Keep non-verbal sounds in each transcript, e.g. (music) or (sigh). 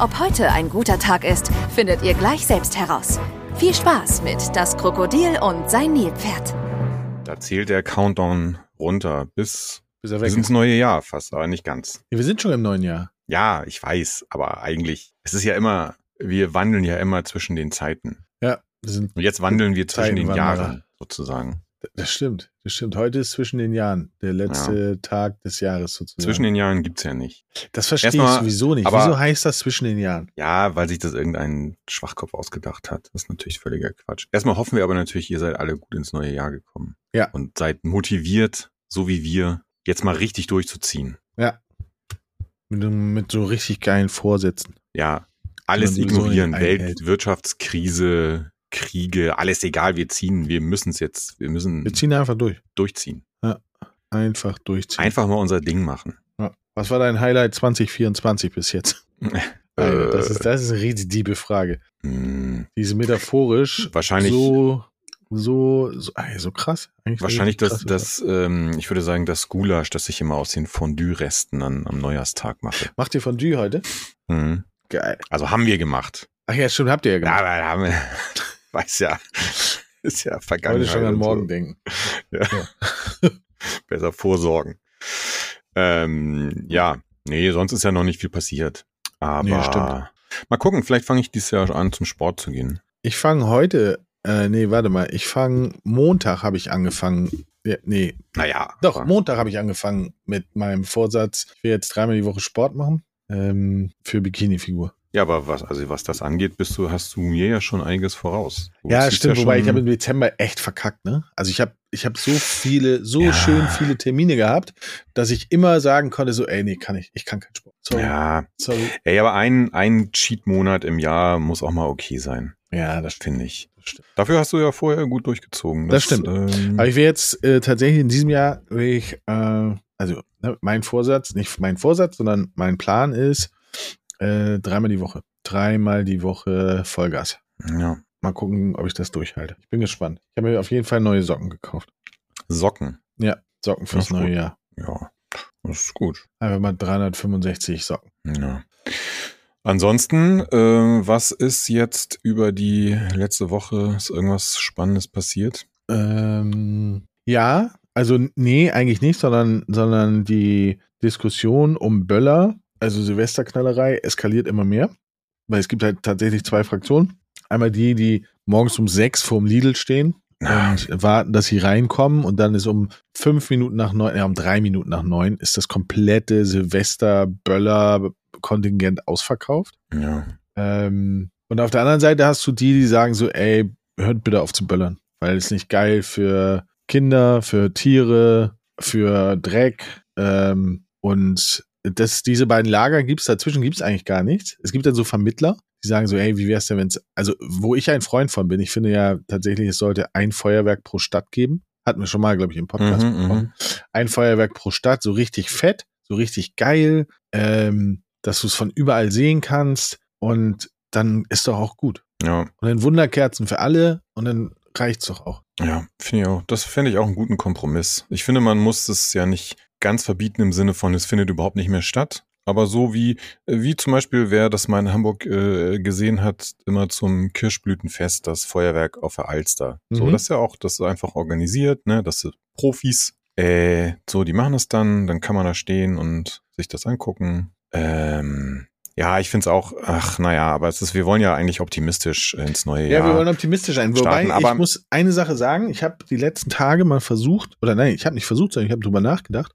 Ob heute ein guter Tag ist, findet ihr gleich selbst heraus. Viel Spaß mit Das Krokodil und sein Nilpferd. Da zählt der Countdown runter bis, Bis bis ins neue Jahr fast, aber nicht ganz. Ja, wir sind schon im neuen Jahr. Ja, ich weiß, aber eigentlich, es ist ja immer, wir wandeln ja immer zwischen den Zeiten. Ja, wir sind, Und jetzt wandeln wir zwischen den. Jahren sozusagen. Das stimmt. Das stimmt. Heute ist zwischen den Jahren. Der letzte Tag des Jahres sozusagen. Zwischen den Jahren gibt's ja nicht. das verstehe ich Erstmal- sowieso nicht. aber- Wieso heißt das zwischen den Jahren? Ja, weil sich das irgendein Schwachkopf ausgedacht hat. Das ist natürlich völliger Quatsch. Erstmal hoffen wir aber natürlich, ihr seid alle gut ins neue Jahr gekommen. Ja. Und seid motiviert, so wie wir, jetzt mal richtig durchzuziehen. Mit, mit so richtig geilen Vorsätzen. Ja, alles ignorieren. nicht Welt, einhält. Wirtschaftskrise, Kriege, alles egal. Wir ziehen, wir müssen es jetzt, wir müssen Wir ziehen einfach durch. durchziehen. Einfach durchziehen. Einfach mal unser Ding machen. Ja. Was war dein Highlight 2024 bis jetzt? (laughs) Alter, das, ist, das ist eine richtig diebe Frage. mh, Die ist metaphorisch Wahrscheinlich- so, so, so, so krass. Eigentlich wahrscheinlich richtig das, ähm, ich würde sagen, das Gulasch, das ich immer aus den Fondue-Resten an, am Neujahrstag mache. Macht ihr Fondue heute? Mhm. Geil. Also haben wir gemacht. Ach ja, stimmt, habt ihr ja Ja, gemacht. aber da haben wir, (laughs) weiß ja, (laughs) ist ja vergangen. Heute schon an morgen denken. (laughs) (laughs) Besser vorsorgen. Ähm, ja, nee, sonst ist ja noch nicht viel passiert. Aber Nee, stimmt. mal gucken, vielleicht fange ich dieses Jahr an, zum Sport zu gehen. Ich fange heute, äh, nee, warte mal, ich fange, Montag habe ich angefangen, ja, nee, Naja. doch, Montag habe ich angefangen mit meinem Vorsatz, ich will jetzt dreimal die Woche Sport machen, ähm, für Bikini-Figur. Ja, aber was, also was das angeht, bist du, hast du mir ja schon einiges voraus. Du Ja, stimmt, ja wobei ich habe im Dezember echt verkackt, ne? Also ich habe ich hab so viele, so Ja. schön viele Termine gehabt, dass ich immer sagen konnte, so, ey, nee, kann ich, ich kann keinen Sport. Sorry, Ja, sorry. ey, aber ein, ein Cheat-Monat im Jahr muss auch mal okay sein, Ja, das finde ich. Das. Dafür hast du ja vorher gut durchgezogen. Das stimmt. Ähm, Aber ich will jetzt äh, tatsächlich in diesem Jahr, will ich, äh, also ne, mein Vorsatz, nicht mein Vorsatz, sondern mein Plan ist, äh, dreimal die Woche. Dreimal die Woche Vollgas. ja. Mal gucken, ob ich das durchhalte. Ich bin gespannt. Ich habe mir auf jeden Fall neue Socken gekauft. Socken. Ja, Socken fürs neue gut. Jahr. Ja, das ist gut. Einfach mal 365 Socken. Ja. Ansonsten, äh, was ist jetzt über die letzte Woche? Ist irgendwas Spannendes passiert? Ähm, ja, also nee, eigentlich nicht, sondern, sondern die Diskussion um Böller, also Silvesterknallerei, eskaliert immer mehr. Weil es gibt halt tatsächlich zwei Fraktionen. Einmal die, die morgens um sechs vorm Lidl stehen und warten, dass sie reinkommen und dann ist um fünf Minuten nach neun, ja, um drei Minuten nach neun ist das komplette Silvester-Böller-Kontingent ausverkauft. Ja. Ähm, und auf der anderen Seite hast du die, die sagen so, ey, hört bitte auf zu böllern, weil es nicht geil für Kinder, für Tiere, für Dreck. Ähm, und das, diese beiden Lager gibt's dazwischen gibt's eigentlich gar nichts. Es gibt dann so Vermittler, die sagen so, ey, wie wär's denn, wenn's, also wo ich ein Freund von bin, ich finde ja tatsächlich, es sollte ein Feuerwerk pro Stadt geben. Hatten wir schon mal, glaube ich, im Podcast Mhm, besprochen. Ein Feuerwerk pro Stadt, so richtig fett, so richtig geil, ähm, dass du es von überall sehen kannst und dann ist doch auch gut. Ja, Und dann Wunderkerzen für alle und dann reicht's doch auch. ja, finde ich auch. Das fände ich auch einen guten Kompromiss. Ich finde, man muss es ja nicht ganz verbieten im Sinne von, es findet überhaupt nicht mehr statt. Aber so wie, wie zum Beispiel, wer das mal in Hamburg äh, gesehen hat, immer zum Kirschblütenfest, das Feuerwerk auf der Alster. So, Mhm. das ist ja auch, das ist einfach organisiert, ne, das sind Profis. Äh, so, die machen das dann, dann kann man da stehen und sich das angucken. Ähm, ja, ich finde es auch, ach, naja, aber es ist, wir wollen ja eigentlich optimistisch ins neue Ja, Jahr. wir wollen optimistisch sein. Wobei, starten, aber- ich muss eine Sache sagen, ich habe die letzten Tage mal versucht, oder nein, ich habe nicht versucht, sondern ich habe drüber nachgedacht,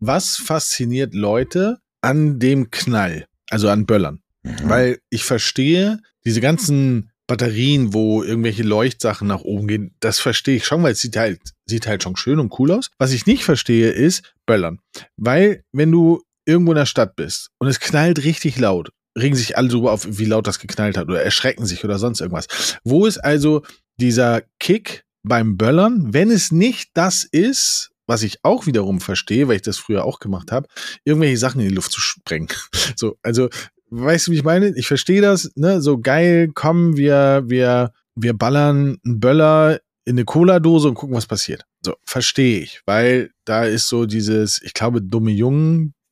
was fasziniert Leute an dem Knall, also an Böllern? Mhm. Weil ich verstehe, diese ganzen Batterien, wo irgendwelche Leuchtsachen nach oben gehen, das verstehe ich schon, weil es sieht halt, sieht halt schon schön und cool aus. Was ich nicht verstehe, ist Böllern. Weil, wenn du irgendwo in der Stadt bist und es knallt richtig laut regen sich alle drüber auf, wie laut das geknallt hat oder erschrecken sich oder sonst irgendwas. Wo ist also dieser Kick beim Böllern, wenn es nicht das ist, was ich auch wiederum verstehe, weil ich das früher auch gemacht habe, irgendwelche Sachen in die Luft zu sprengen. (laughs) So, also, weißt du, wie ich meine? Ich verstehe das, ne? So geil, komm, wir, wir, wir ballern einen Böller in eine Cola-Dose und gucken, was passiert. So, verstehe ich, weil da ist so dieses, ich glaube, dumme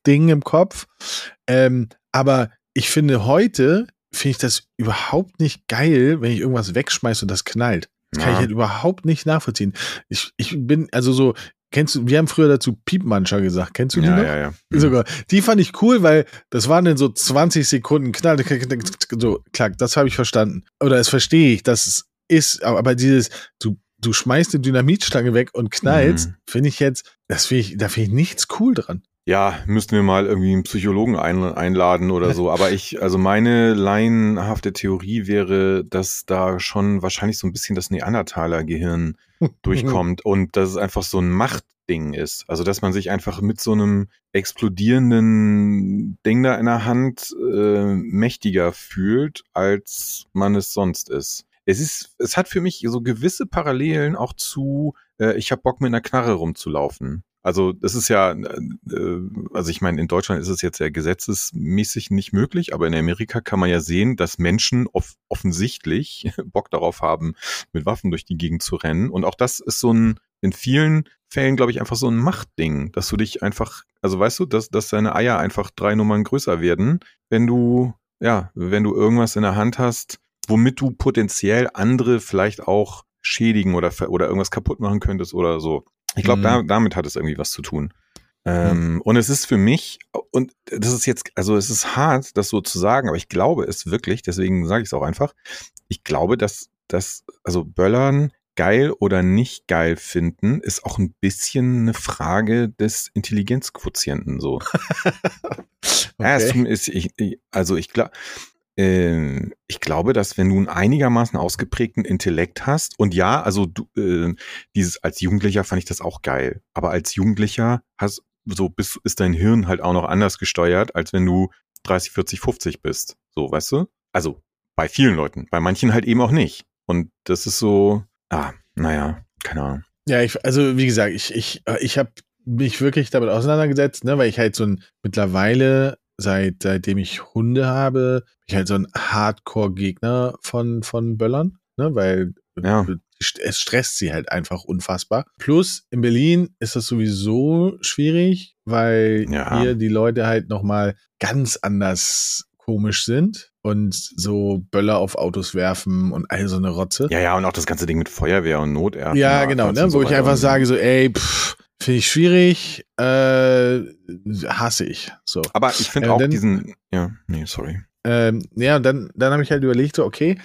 Jungen-Ding im Kopf. Ähm, aber ich finde heute, finde ich das überhaupt nicht geil, wenn ich irgendwas wegschmeiße und das knallt. Das kann ich halt überhaupt nicht nachvollziehen. Ich, ich bin, also so, kennst du, wir haben früher dazu Piepmancher gesagt. Kennst du die ja, noch? ja, ja. Mhm. Sogar. Die fand ich cool, weil das waren dann so 20 Sekunden Knall. So, klar, das habe ich verstanden. Oder das verstehe ich, dass es ist, aber dieses, du, du schmeißt eine Dynamitstange weg und knallst, Mhm. finde ich jetzt, das finde ich, da finde ich nichts cool dran. Ja, müssten wir mal irgendwie einen Psychologen ein, einladen oder so. Aber ich, also meine laienhafte Theorie wäre, dass da schon wahrscheinlich so ein bisschen das Neandertaler-Gehirn (laughs) durchkommt und dass es einfach so ein Machtding ist. Also dass man sich einfach mit so einem explodierenden Ding da in der Hand äh, mächtiger fühlt, als man es sonst ist. Es ist, es hat für mich so gewisse Parallelen auch zu, äh, ich habe Bock mit einer Knarre rumzulaufen. Also das ist ja, äh, also ich meine, in Deutschland ist es jetzt ja gesetzesmäßig nicht möglich, aber in Amerika kann man ja sehen, dass Menschen off offensichtlich (laughs) Bock darauf haben, mit Waffen durch die Gegend zu rennen. Und auch das ist so ein, in vielen Fällen, glaube ich, einfach so ein Machtding, dass du dich einfach, also weißt du, dass, dass deine Eier einfach drei Nummern größer werden, wenn du, ja, wenn du irgendwas in der Hand hast, womit du potenziell andere vielleicht auch schädigen oder, oder irgendwas kaputt machen könntest oder so. Ich glaube, Mhm. da, damit hat es irgendwie was zu tun. Ähm, Und es ist für mich, und das ist jetzt, also es ist hart, das so zu sagen, aber ich glaube es wirklich, deswegen sage ich es auch einfach, ich glaube, dass das, also Böllern geil oder nicht geil finden, ist auch ein bisschen eine Frage des Intelligenzquotienten so. (laughs) Ja, es Okay. ist, ich, ich, also ich glaube, äh, ich glaube, dass wenn du einen einigermaßen ausgeprägten Intellekt hast und ja, also du, äh, dieses als Jugendlicher fand ich das auch geil, aber als Jugendlicher hast so bist ist dein Hirn halt auch noch anders gesteuert, als wenn du 30, 40, 50 bist, so, weißt du? Also bei vielen Leuten, bei manchen halt eben auch nicht. Und das ist so, ah, naja, keine Ahnung. Ja, ich, also wie gesagt, ich, ich, äh, ich habe mich wirklich damit auseinandergesetzt, ne, weil ich halt so ein mittlerweile, seit seitdem ich Hunde habe, bin ich halt so ein Hardcore-Gegner von, von Böllern, ne, weil Ja. es stresst sie halt einfach unfassbar. Plus in Berlin ist das sowieso schwierig, weil Ja. hier die Leute halt nochmal ganz anders komisch sind und so Böller auf Autos werfen und all so eine Rotze. Ja, ja, und auch das ganze Ding mit Feuerwehr und Notärzten. Ja, genau, ne? und so wo ich einfach sage, so, ey, pff, finde ich schwierig, äh, hasse ich. So. Aber ich finde Äh, auch dann- diesen, ja, nee, sorry. Ähm, ja, und dann, dann habe ich halt überlegt, so, okay,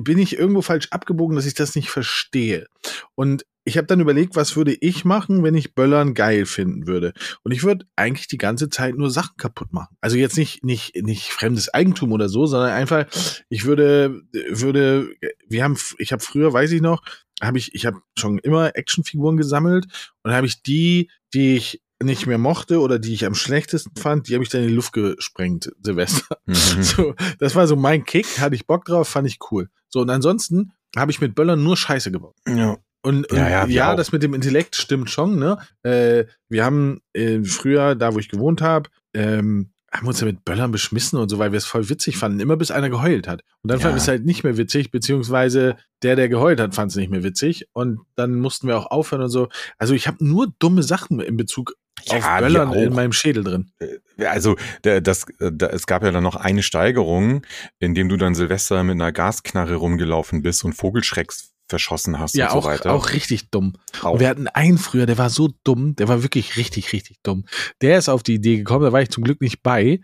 bin ich irgendwo falsch abgebogen, dass ich das nicht verstehe? Und ich habe dann überlegt, was würde ich machen, wenn ich Böllern geil finden würde? Und ich würde eigentlich die ganze Zeit nur Sachen kaputt machen. Also jetzt nicht, nicht, nicht fremdes Eigentum oder so, sondern einfach, ich würde, würde, wir haben, ich habe früher, weiß ich noch, habe ich, ich habe schon immer Actionfiguren gesammelt und habe ich die, die ich nicht mehr mochte oder die ich am schlechtesten fand, die habe ich dann in die Luft gesprengt, Silvester. Mhm. (laughs) So, das war so mein Kick, hatte ich Bock drauf, fand ich cool. So, und ansonsten habe ich mit Böllern nur Scheiße gebaut. Ja. Und, und Ja, ja, ja, das mit dem Intellekt stimmt schon, ne? Äh, wir haben äh, früher, da wo ich gewohnt habe, ähm, haben uns ja mit Böllern beschmissen und so, weil wir es voll witzig fanden, immer bis einer geheult hat. Und dann Ja. wir es halt nicht mehr witzig, beziehungsweise der, der geheult hat, fand es nicht mehr witzig. Und dann mussten wir auch aufhören und so. Also ich habe nur dumme Sachen in Bezug auf Ja, wir Böllern in meinem Schädel drin. Also der, das, äh, da, es gab ja dann noch eine Steigerung, in dem du dann Silvester mit einer Gasknarre rumgelaufen bist und Vogelschrecks verschossen hast Ja, und auch, so weiter. auch richtig dumm. Auch. Und wir hatten einen früher, der war so dumm, der war wirklich richtig, richtig dumm. Der ist auf die Idee gekommen, da war ich zum Glück nicht bei.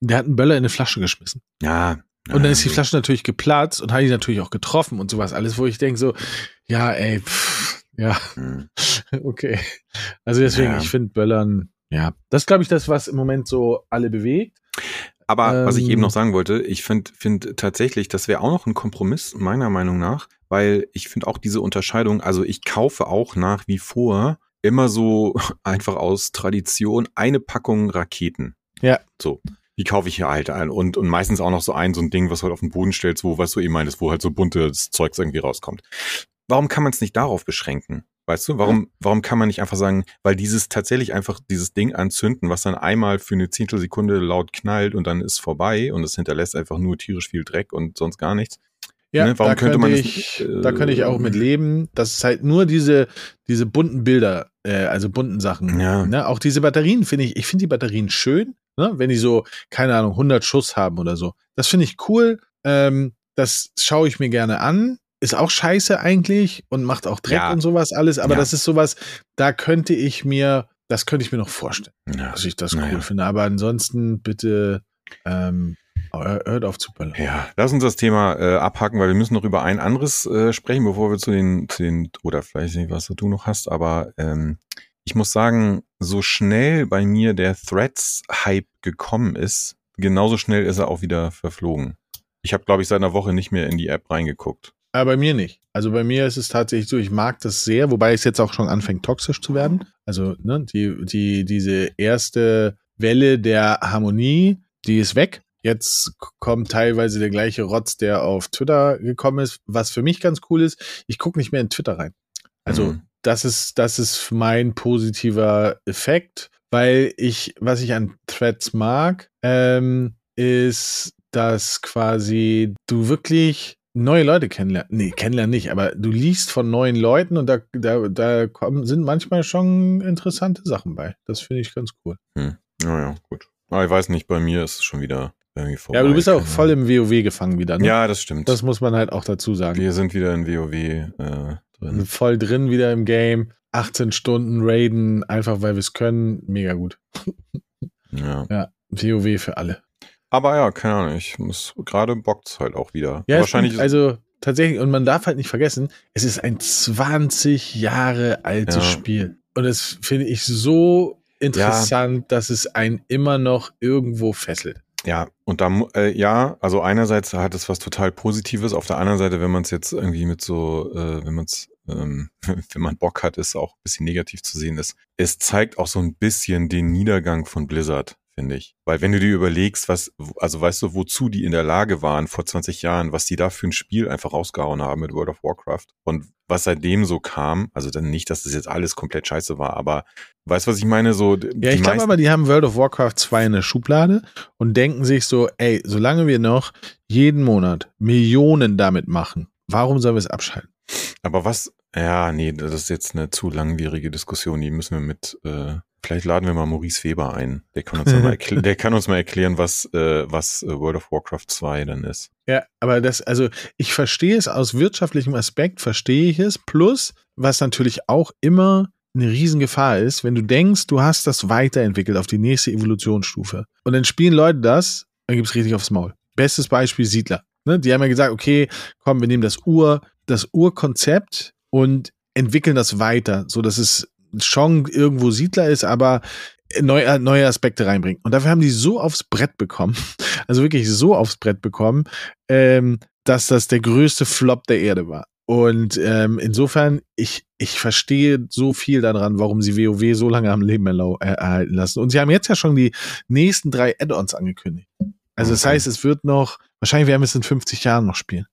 Der hat einen Böller in eine Flasche geschmissen. ja. Und dann ist die Flasche natürlich geplatzt und hat ihn natürlich auch getroffen und sowas alles, wo ich denke so, ja, ey, pff, ja, hm. (laughs) okay. Also deswegen, Ja. ich finde Böllern, ja, das ist, glaube ich, das, was im Moment so alle bewegt. Aber was ich Ähm, eben noch sagen wollte, ich finde find tatsächlich, das wäre auch noch ein Kompromiss, meiner Meinung nach, weil ich finde auch diese Unterscheidung, also ich kaufe auch nach wie vor immer so (laughs) einfach aus Tradition eine Packung Raketen. Ja. So. die kaufe ich hier halt ein. Und, und meistens auch noch so ein, so ein Ding, was du halt auf den Boden stellst, wo, was du eben meintest, wo halt so buntes Zeugs irgendwie rauskommt. Warum kann man es nicht darauf beschränken? Weißt du, warum, warum kann man nicht einfach sagen, weil dieses tatsächlich einfach dieses Ding anzünden, was dann einmal für eine Zehntelsekunde laut knallt und dann ist vorbei und es hinterlässt einfach nur tierisch viel Dreck und sonst gar nichts. Ja, ne? Warum da könnte, man ich, äh, da könnte ich auch mit leben. Das ist halt nur diese, diese bunten Bilder, äh, also bunten Sachen. Ja. Ne? Auch diese Batterien finde ich, ich finde die Batterien schön, ne? wenn die so, keine Ahnung, 100 Schuss haben oder so. Das finde ich cool. Ähm, das schaue ich mir gerne an. Ist auch scheiße eigentlich und macht auch Dreck ja. und sowas alles. Aber ja. das ist sowas, da könnte ich mir, das könnte ich mir noch vorstellen, ja. dass ich das cool finde. Aber ansonsten bitte ähm, hört auf zu böllern. Ja, lass uns das Thema äh, abhaken, weil wir müssen noch über ein anderes äh, sprechen, bevor wir zu den, zu den, oder vielleicht nicht, was du noch hast, aber ähm, ich muss sagen, so schnell bei mir der Threads-Hype gekommen ist, genauso schnell ist er auch wieder verflogen. Ich habe, glaube ich, seit einer Woche nicht mehr in die App reingeguckt. Aber bei mir nicht. Also bei mir ist es tatsächlich so, ich mag das sehr, wobei es jetzt auch schon anfängt, toxisch zu werden. Also, ne, die, die, diese erste Welle der Harmonie, die ist weg. Jetzt kommt teilweise der gleiche Rotz, der auf Twitter gekommen ist, was für mich ganz cool ist. Ich gucke nicht mehr in Twitter rein. Also mhm. das ist, das ist mein positiver Effekt, weil ich, was ich an Threads mag, ähm, ist, dass quasi du wirklich neue Leute kennenlernen. Nee, kennenlernen nicht, aber du liest von neuen Leuten und da, da, da kommen, sind manchmal schon interessante Sachen bei. Das finde ich ganz cool. Hm. Naja, gut. Aber ich weiß nicht, bei mir ist es schon wieder irgendwie vorbei. Ja, aber du bist auch voll im WoW gefangen wieder, ne? Ja, das stimmt. Das muss man halt auch dazu sagen. Wir sind wieder in WoW äh, drin. Voll drin wieder im Game. 18 Stunden Raiden, einfach weil wir es können. Mega gut. (laughs) ja. Ja, WoW für alle. Aber ja, keine Ahnung, ich muss, gerade bockt's halt auch wieder. Ja, wahrscheinlich. Stimmt, also, tatsächlich, und man darf halt nicht vergessen, es ist ein 20 Jahre altes ja. Spiel. Und das finde ich so interessant, ja. dass es einen immer noch irgendwo fesselt. Ja, und da, äh, ja, also einerseits hat es was total Positives, auf der anderen Seite, wenn man es jetzt irgendwie mit so, äh, wenn man es, ähm, (laughs) wenn man Bock hat, ist auch ein bisschen negativ zu sehen ist. Es zeigt auch so ein bisschen den Niedergang von Blizzard finde ich. Weil wenn du dir überlegst, was, also weißt du, wozu die in der Lage waren vor 20 Jahren, was die da für ein Spiel einfach rausgehauen haben mit World of Warcraft und was seitdem so kam, also dann nicht, dass das jetzt alles komplett scheiße war, aber weißt du, was ich meine? So, ja, ich glaube aber, die haben World of Warcraft 2 in der Schublade und denken sich so, ey, solange wir noch jeden Monat Millionen damit machen, warum sollen wir es abschalten? Aber was, ja, nee, das ist jetzt eine zu langwierige Diskussion, die müssen wir mit äh, Vielleicht laden wir mal Maurice Weber ein. Der kann uns, mal, (laughs) der kann uns mal erklären, was, äh, was äh, World of Warcraft 2 dann ist. Ja, aber das, also ich verstehe es aus wirtschaftlichem Aspekt, verstehe ich es. Plus, was natürlich auch immer eine Riesengefahr ist, wenn du denkst, du hast das weiterentwickelt auf die nächste Evolutionsstufe. Und dann spielen Leute das, dann gibt's richtig aufs Maul. Bestes Beispiel Siedler. Ne? Die haben ja gesagt, okay, komm, wir nehmen das Ur, das Urkonzept und entwickeln das weiter, so dass es schon irgendwo Siedler ist, aber neue, neue Aspekte reinbringt. Und dafür haben die so aufs Brett bekommen, (laughs) also wirklich so aufs Brett bekommen, ähm, dass das der größte Flop der Erde war. Und ähm, insofern, ich, ich verstehe so viel daran, warum sie WoW so lange am Leben erhalten lassen. Und sie haben jetzt ja schon die nächsten drei Add-ons angekündigt. Also das heißt, es wird noch, wahrscheinlich werden wir es in 50 Jahren noch spielen.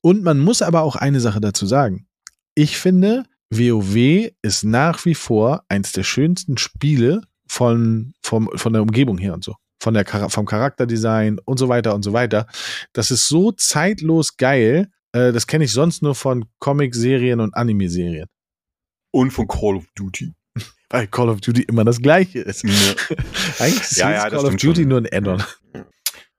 Und man muss aber auch eine Sache dazu sagen. Ich finde, WoW ist nach wie vor eins der schönsten Spiele von, vom, von der Umgebung her und so. Von der, vom Charakterdesign und so weiter und so weiter. Das ist so zeitlos geil. Äh, das kenne ich sonst nur von Comic-Serien und Anime-Serien. Und von Call of Duty. (laughs) Weil Call of Duty immer das gleiche ist. Ja. (laughs) Eigentlich ist ja, ja, Call of Duty schon. nur ein Add-on.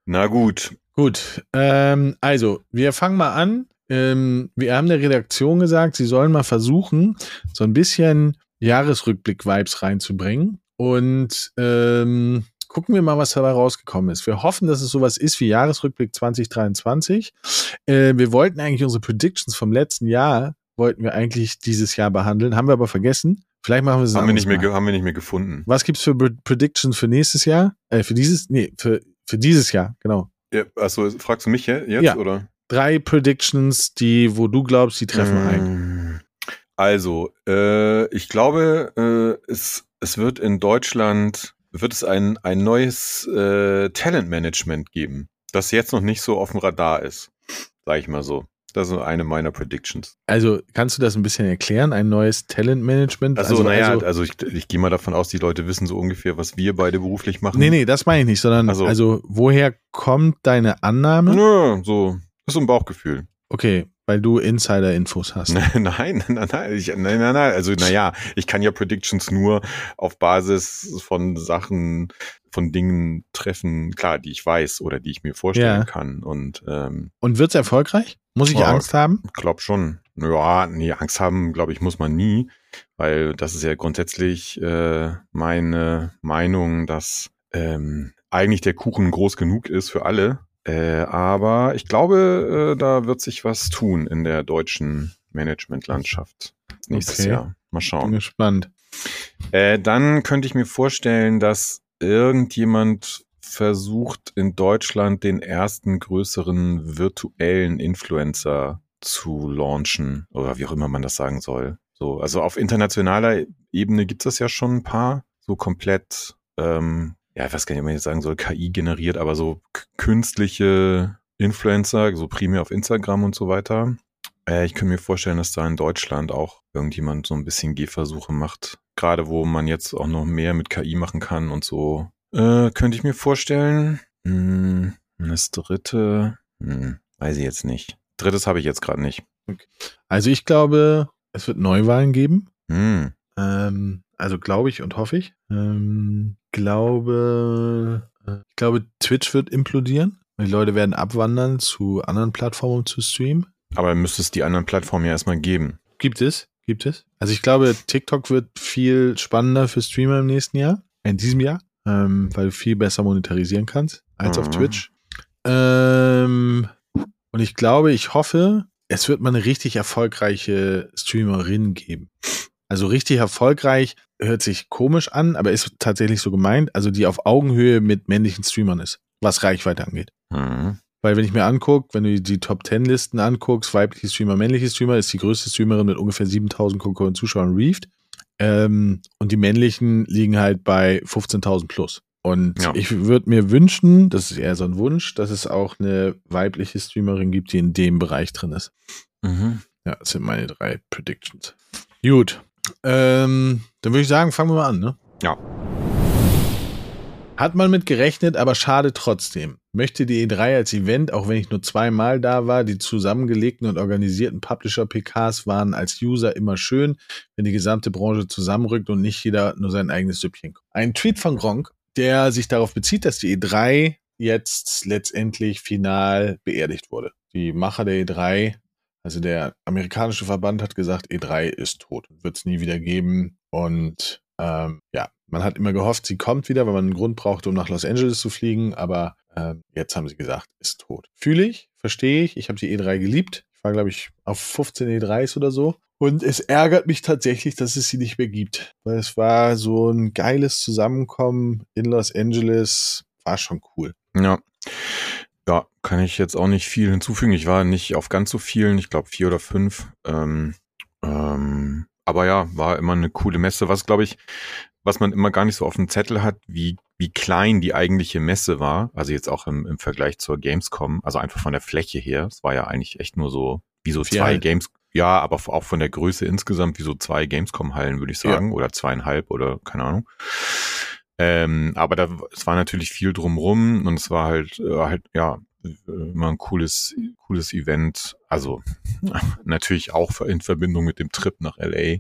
Na gut. Gut. Ähm, also, wir fangen mal an ähm, wir haben der Redaktion gesagt, sie sollen mal versuchen, so ein bisschen Jahresrückblick-Vibes reinzubringen. Und ähm, gucken wir mal, was dabei rausgekommen ist. Wir hoffen, dass es sowas ist wie Jahresrückblick 2023. Äh, wir wollten eigentlich unsere Predictions vom letzten Jahr, wollten wir eigentlich dieses Jahr behandeln, haben wir aber vergessen. Vielleicht machen wir es haben wir nicht mehr Haben wir nicht mehr gefunden. Was gibt's für Predictions für nächstes Jahr? Äh, für dieses, nee, für, für dieses Jahr, genau. Ja, achso, fragst du mich jetzt, ja. oder? Drei Predictions, die, wo du glaubst, die treffen mmh. ein. Also, äh, ich glaube, äh, es, es wird in Deutschland wird es ein, ein neues äh, Talentmanagement geben, das jetzt noch nicht so auf dem Radar ist, sage ich mal so. Das ist eine meiner Predictions. Also kannst du das ein bisschen erklären, ein neues Talentmanagement? Also, also naja, also, also ich, ich gehe mal davon aus, die Leute wissen so ungefähr, was wir beide beruflich machen. Nee, nee, das meine ich nicht, sondern also, also woher kommt deine Annahme? Ja, so, ist so ein Bauchgefühl. Okay, weil du Insider-Infos hast. (laughs) nein, nein, nein, nein, ich, nein, nein, nein. Also, naja, ich kann ja Predictions nur auf Basis von Sachen, von Dingen treffen, klar, die ich weiß oder die ich mir vorstellen ja. kann. Und, ähm, Und wird's erfolgreich? Muss ich oh, Angst haben? Glaub schon. Ja, nee, Angst haben, glaube ich, muss man nie, weil das ist ja grundsätzlich äh, meine Meinung, dass ähm, eigentlich der Kuchen groß genug ist für alle äh, aber ich glaube, äh, da wird sich was tun in der deutschen Managementlandschaft nächstes okay. Jahr. Mal schauen. Bin gespannt. Äh, dann könnte ich mir vorstellen, dass irgendjemand versucht in Deutschland den ersten größeren virtuellen Influencer zu launchen oder wie auch immer man das sagen soll. So, also auf internationaler Ebene gibt es das ja schon ein paar, so komplett ähm, ja, ich weiß gar nicht, ob man jetzt sagen soll, KI generiert, aber so künstliche Influencer, so primär auf Instagram und so weiter. Äh, ich könnte mir vorstellen, dass da in Deutschland auch irgendjemand so ein bisschen Gehversuche macht. Gerade wo man jetzt auch noch mehr mit KI machen kann und so. Äh, könnte ich mir vorstellen. Hm, das dritte, hm, weiß ich jetzt nicht. Drittes habe ich jetzt gerade nicht. Okay. Also ich glaube, es wird Neuwahlen geben. Hm. Ähm, also glaube ich und hoffe ich. Ähm, glaube, äh, ich glaube, Twitch wird implodieren. Die Leute werden abwandern zu anderen Plattformen um zu streamen. Aber müsste es die anderen Plattformen ja erstmal geben. Gibt es, gibt es. Also ich glaube, TikTok wird viel spannender für Streamer im nächsten Jahr, in diesem Jahr, ähm, weil du viel besser monetarisieren kannst als mhm. auf Twitch. Ähm, und ich glaube, ich hoffe, es wird mal eine richtig erfolgreiche Streamerin geben. Also richtig erfolgreich hört sich komisch an, aber ist tatsächlich so gemeint. Also die auf Augenhöhe mit männlichen Streamern ist, was Reichweite angeht. Mhm. Weil wenn ich mir angucke, wenn du die Top 10 Listen anguckst, weibliche Streamer, männliche Streamer, ist die größte Streamerin mit ungefähr 7000 Gucker und Zuschauern Reefed. Ähm, und die männlichen liegen halt bei 15.000 plus. Und ja. ich würde mir wünschen, das ist eher so ein Wunsch, dass es auch eine weibliche Streamerin gibt, die in dem Bereich drin ist. Mhm. Ja, das sind meine drei Predictions. Gut, ähm, dann würde ich sagen, fangen wir mal an, ne? Ja. Hat man mit gerechnet, aber schade trotzdem. Möchte die E3 als Event, auch wenn ich nur zweimal da war, die zusammengelegten und organisierten Publisher-PKs waren als User immer schön, wenn die gesamte Branche zusammenrückt und nicht jeder nur sein eigenes Süppchen kommt. Ein Tweet von Gronk, der sich darauf bezieht, dass die E3 jetzt letztendlich final beerdigt wurde. Die Macher der E3 also der amerikanische Verband hat gesagt, E3 ist tot, wird es nie wieder geben. Und ähm, ja, man hat immer gehofft, sie kommt wieder, weil man einen Grund brauchte, um nach Los Angeles zu fliegen. Aber ähm, jetzt haben sie gesagt, ist tot. Fühle ich, verstehe ich. Ich habe die E3 geliebt. Ich war, glaube ich, auf 15 E3s oder so. Und es ärgert mich tatsächlich, dass es sie nicht mehr gibt. Weil es war so ein geiles Zusammenkommen in Los Angeles. War schon cool. Ja. Ja, kann ich jetzt auch nicht viel hinzufügen. Ich war nicht auf ganz so vielen, ich glaube vier oder fünf. Ähm, ähm, aber ja, war immer eine coole Messe. Was, glaube ich, was man immer gar nicht so auf dem Zettel hat, wie, wie klein die eigentliche Messe war. Also jetzt auch im, im Vergleich zur Gamescom. Also einfach von der Fläche her. Es war ja eigentlich echt nur so, wie so zwei halt. Games. Ja, aber auch von der Größe insgesamt wie so zwei Gamescom-Hallen, würde ich sagen. Ja. Oder zweieinhalb oder keine Ahnung. Ähm, aber da, es war natürlich viel drumrum und es war halt, äh, halt, ja, immer ein cooles, cooles Event. Also (laughs) natürlich auch in Verbindung mit dem Trip nach LA.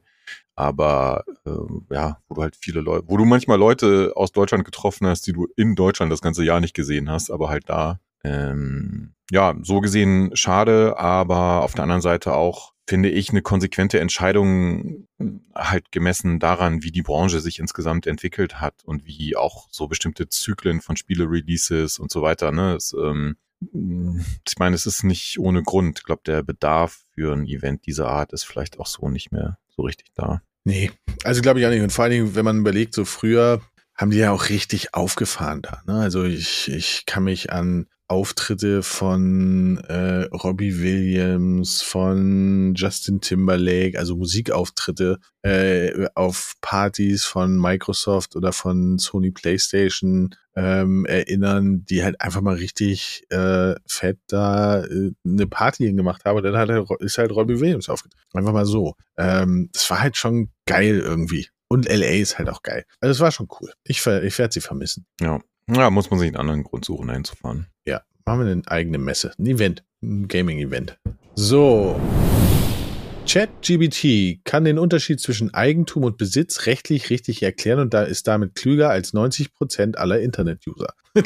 Aber äh, ja, wo du halt viele Leute, wo du manchmal Leute aus Deutschland getroffen hast, die du in Deutschland das ganze Jahr nicht gesehen hast, aber halt da. Ähm, ja, so gesehen schade, aber auf der anderen Seite auch finde ich, eine konsequente Entscheidung halt gemessen daran, wie die Branche sich insgesamt entwickelt hat und wie auch so bestimmte Zyklen von Spiele-Releases und so weiter. Ne? Es, ähm, ich meine, es ist nicht ohne Grund. Ich glaube, der Bedarf für ein Event dieser Art ist vielleicht auch so nicht mehr so richtig da. Nee, also glaube ich auch nicht. Und vor allen Dingen, wenn man überlegt, so früher haben die ja auch richtig aufgefahren da. Ne? Also ich, ich kann mich an Auftritte von äh, Robbie Williams, von Justin Timberlake, also Musikauftritte äh, auf Partys von Microsoft oder von Sony PlayStation ähm, erinnern, die halt einfach mal richtig äh, fett da äh, eine Party hingemacht haben. Und dann hat er, ist halt Robbie Williams aufgetreten. Einfach mal so. Ähm, das war halt schon geil irgendwie. Und LA ist halt auch geil. Also es war schon cool. Ich, ich werde sie vermissen. Ja. Ja, muss man sich einen anderen Grund suchen, dahin zu fahren. Ja, machen wir eine eigene Messe. Ein Event. Ein Gaming-Event. So. ChatGBT kann den Unterschied zwischen Eigentum und Besitz rechtlich richtig erklären und da ist damit klüger als 90 Prozent aller Internet-User. (laughs)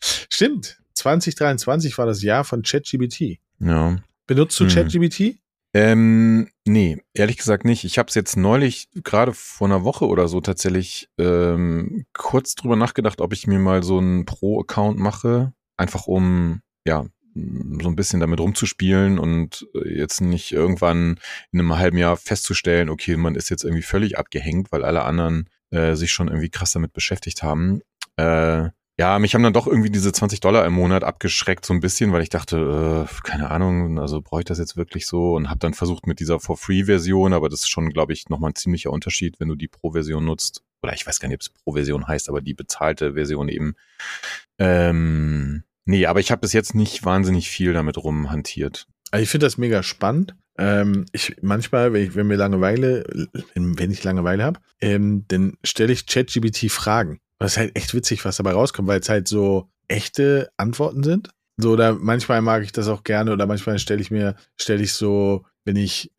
Stimmt. 2023 war das Jahr von ChatGBT. Ja. Benutzt du hm. ChatGBT? Ähm, nee, ehrlich gesagt nicht. Ich habe es jetzt neulich, gerade vor einer Woche oder so tatsächlich, ähm, kurz drüber nachgedacht, ob ich mir mal so einen Pro-Account mache, einfach um, ja, so ein bisschen damit rumzuspielen und jetzt nicht irgendwann in einem halben Jahr festzustellen, okay, man ist jetzt irgendwie völlig abgehängt, weil alle anderen äh, sich schon irgendwie krass damit beschäftigt haben. Äh, ja, mich haben dann doch irgendwie diese 20 Dollar im Monat abgeschreckt so ein bisschen, weil ich dachte, äh, keine Ahnung, also brauche ich das jetzt wirklich so und habe dann versucht mit dieser For-Free-Version, aber das ist schon, glaube ich, nochmal ein ziemlicher Unterschied, wenn du die Pro-Version nutzt. Oder ich weiß gar nicht, ob es Pro-Version heißt, aber die bezahlte Version eben. Ähm, nee, aber ich habe bis jetzt nicht wahnsinnig viel damit rumhantiert. Also ich finde das mega spannend. Ähm, ich manchmal, wenn ich, wenn mir Langeweile, wenn ich Langeweile habe, ähm, dann stelle ich ChatGBT Fragen. Das ist halt echt witzig, was dabei rauskommt, weil es halt so echte Antworten sind. So, oder manchmal mag ich das auch gerne, oder manchmal stelle ich mir, stelle ich so, wenn ich,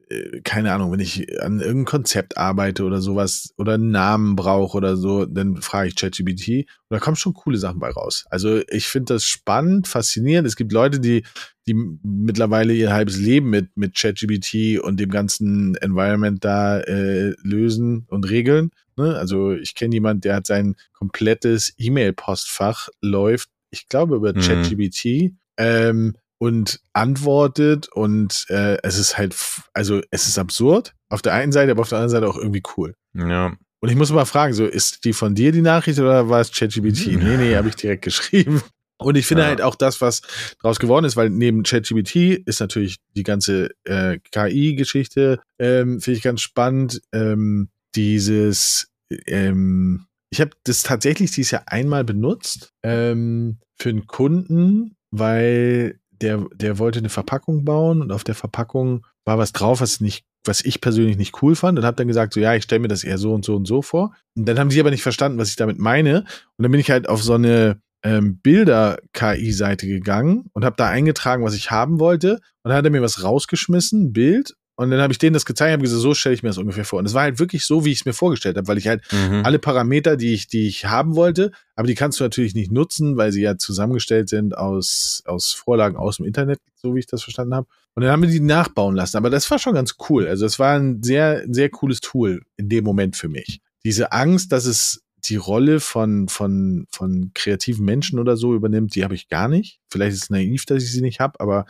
keine Ahnung, wenn ich an irgendeinem Konzept arbeite oder sowas oder einen Namen brauche oder so, dann frage ich ChatGPT und da kommen schon coole Sachen bei raus. Also ich finde das spannend, faszinierend. Es gibt Leute, die, die mittlerweile ihr halbes Leben mit, mit ChatGPT und dem ganzen Environment da äh, lösen und regeln. Ne? Also ich kenne jemanden, der hat sein komplettes E-Mail-Postfach läuft, ich glaube, über mhm. ChatGPT. Ähm, und antwortet und äh, es ist halt, also es ist absurd auf der einen Seite, aber auf der anderen Seite auch irgendwie cool. Ja. Und ich muss mal fragen, so ist die von dir die Nachricht oder war es ChatGPT? Mhm. Nee, nee, habe ich direkt (laughs) geschrieben. Und ich finde ja. halt auch das, was draus geworden ist, weil neben ChatGPT ist natürlich die ganze äh, KI-Geschichte, ähm, finde ich ganz spannend. Ähm, dieses ähm, ich habe das tatsächlich dieses Jahr einmal benutzt ähm, für einen Kunden, weil der, der wollte eine Verpackung bauen und auf der Verpackung war was drauf, was nicht, was ich persönlich nicht cool fand und habe dann gesagt, so ja, ich stelle mir das eher so und so und so vor. Und dann haben sie aber nicht verstanden, was ich damit meine. Und dann bin ich halt auf so eine ähm, Bilder-KI-Seite gegangen und habe da eingetragen, was ich haben wollte. Und dann hat er mir was rausgeschmissen, Bild, und dann habe ich denen das gezeigt, habe gesagt, so stelle ich mir das ungefähr vor. Und es war halt wirklich so, wie ich es mir vorgestellt habe, weil ich halt mhm. alle Parameter, die ich, die ich haben wollte, aber die kannst du natürlich nicht nutzen, weil sie ja zusammengestellt sind aus, aus Vorlagen aus dem Internet, so wie ich das verstanden habe. Und dann haben wir die nachbauen lassen. Aber das war schon ganz cool. Also es war ein sehr, sehr cooles Tool in dem Moment für mich. Diese Angst, dass es die Rolle von, von, von kreativen Menschen oder so übernimmt, die habe ich gar nicht. Vielleicht ist es naiv, dass ich sie nicht habe, aber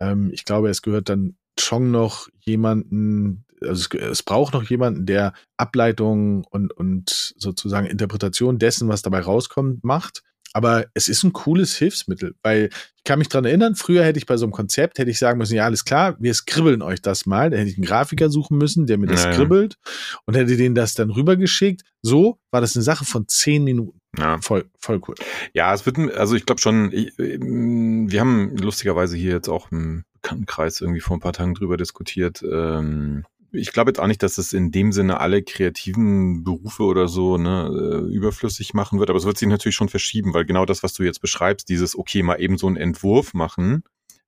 ähm, ich glaube, es gehört dann schon noch jemanden, also es, es, braucht noch jemanden, der Ableitung und, und sozusagen Interpretation dessen, was dabei rauskommt, macht. Aber es ist ein cooles Hilfsmittel, weil ich kann mich dran erinnern, früher hätte ich bei so einem Konzept, hätte ich sagen müssen, ja, alles klar, wir skribbeln euch das mal. Da hätte ich einen Grafiker suchen müssen, der mir das naja. skribbelt und hätte denen das dann rübergeschickt. So war das eine Sache von zehn Minuten. Ja. Voll, voll cool. Ja, es wird, also ich glaube schon, ich, wir haben lustigerweise hier jetzt auch im Bekanntenkreis irgendwie vor ein paar Tagen drüber diskutiert. Ähm, ich glaube jetzt auch nicht, dass es in dem Sinne alle kreativen Berufe oder so ne, äh, überflüssig machen wird, aber es wird sich natürlich schon verschieben, weil genau das, was du jetzt beschreibst, dieses, okay, mal eben so einen Entwurf machen,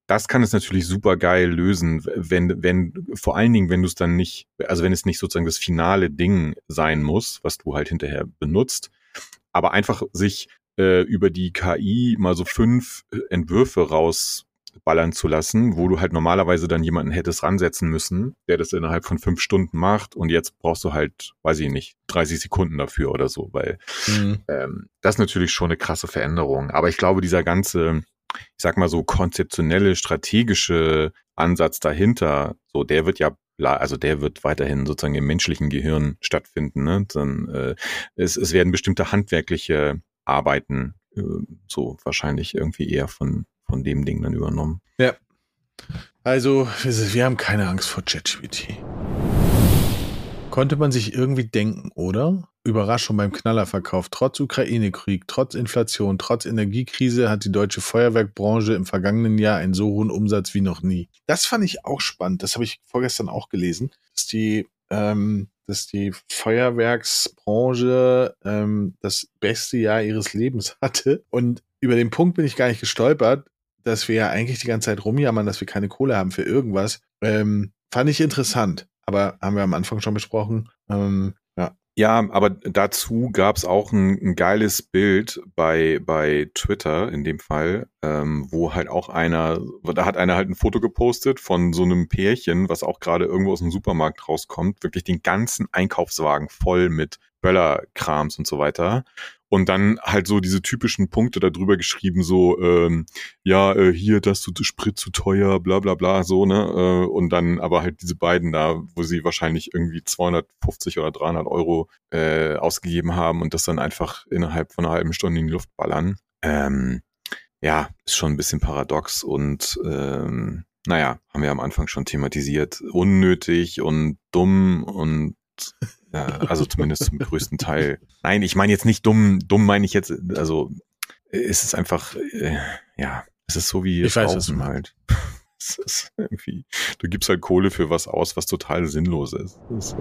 das kann es natürlich super geil lösen, wenn, wenn, vor allen Dingen, wenn du es dann nicht, also wenn es nicht sozusagen das finale Ding sein muss, was du halt hinterher benutzt, aber einfach sich äh, über die KI mal so fünf äh, Entwürfe raus ballern zu lassen, wo du halt normalerweise dann jemanden hättest ransetzen müssen, der das innerhalb von fünf Stunden macht und jetzt brauchst du halt, weiß ich nicht, 30 Sekunden dafür oder so, weil mhm. ähm, das ist natürlich schon eine krasse Veränderung. Aber ich glaube, dieser ganze, ich sag mal so konzeptionelle, strategische Ansatz dahinter, so der wird ja also der wird weiterhin sozusagen im menschlichen Gehirn stattfinden. Ne? Dann, äh, es, es werden bestimmte handwerkliche Arbeiten äh, so wahrscheinlich irgendwie eher von von dem Ding dann übernommen. Ja. Also, wir haben keine Angst vor ChatGPT. Konnte man sich irgendwie denken, oder? Überraschung beim Knallerverkauf. Trotz Ukraine-Krieg, trotz Inflation, trotz Energiekrise hat die deutsche Feuerwerkbranche im vergangenen Jahr einen so hohen Umsatz wie noch nie. Das fand ich auch spannend. Das habe ich vorgestern auch gelesen, dass die, ähm, dass die Feuerwerksbranche ähm, das beste Jahr ihres Lebens (laughs) hatte. Und über den Punkt bin ich gar nicht gestolpert, dass wir ja eigentlich die ganze Zeit rumjammern, dass wir keine Kohle haben für irgendwas. Ähm, fand ich interessant aber haben wir am Anfang schon besprochen. Ähm, ja. Ja, aber dazu gab es auch ein, ein, geiles Bild bei, bei Twitter in dem Fall, ähm, wo halt auch einer, da hat einer halt ein Foto gepostet von so einem Pärchen, was auch gerade irgendwo aus dem Supermarkt rauskommt, wirklich den ganzen Einkaufswagen voll mit Böllerkrams und so weiter. Und dann halt so diese typischen Punkte darüber geschrieben, so, ähm, ja, äh, hier, das zu Sprit zu teuer, bla bla bla, so, ne? Äh, und dann aber halt diese beiden da, wo sie wahrscheinlich irgendwie 250 oder 300 Euro äh, ausgegeben haben und das dann einfach innerhalb von einer halben Stunde in die Luft ballern. Ähm, ja, ist schon ein bisschen paradox und ähm, naja, haben wir am Anfang schon thematisiert. Unnötig und dumm und ja, also zumindest zum größten Teil. Nein, ich meine jetzt nicht dumm, dumm meine ich jetzt, also es ist einfach, äh, ja, es ist so wie ich weiß, was halt. (laughs) Es ist irgendwie, du gibst halt Kohle für was aus, was total sinnlos ist. ist äh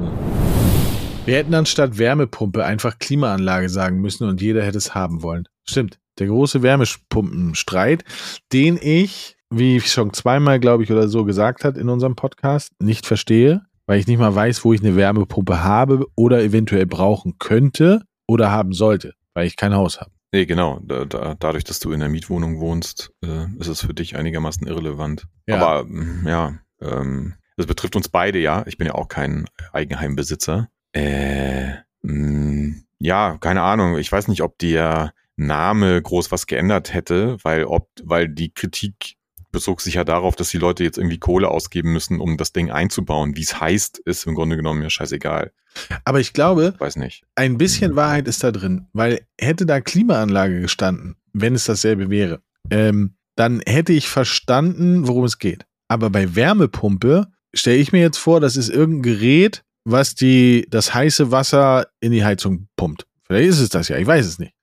Wir hätten anstatt Wärmepumpe einfach Klimaanlage sagen müssen und jeder hätte es haben wollen. Stimmt. Der große Wärmepumpenstreit, den ich, wie ich schon zweimal, glaube ich, oder so gesagt hat in unserem Podcast, nicht verstehe weil ich nicht mal weiß, wo ich eine Wärmepumpe habe oder eventuell brauchen könnte oder haben sollte, weil ich kein Haus habe. Nee, genau. Da, da, dadurch, dass du in der Mietwohnung wohnst, äh, ist es für dich einigermaßen irrelevant. Ja. Aber mm, ja, ähm, das betrifft uns beide, ja. Ich bin ja auch kein Eigenheimbesitzer. Äh, mh, mm, ja, keine Ahnung. Ich weiß nicht, ob der Name groß was geändert hätte, weil ob, weil die Kritik bezog sich ja darauf, dass die Leute jetzt irgendwie Kohle ausgeben müssen, um das Ding einzubauen. Wie es heißt, ist im Grunde genommen mir scheißegal. Aber ich glaube, weiß nicht. Ein bisschen Wahrheit ist da drin, weil hätte da Klimaanlage gestanden, wenn es dasselbe wäre, ähm, dann hätte ich verstanden, worum es geht. Aber bei Wärmepumpe stelle ich mir jetzt vor, das ist irgendein Gerät, was die, das heiße Wasser in die Heizung pumpt. Vielleicht ist es das ja, ich weiß es nicht.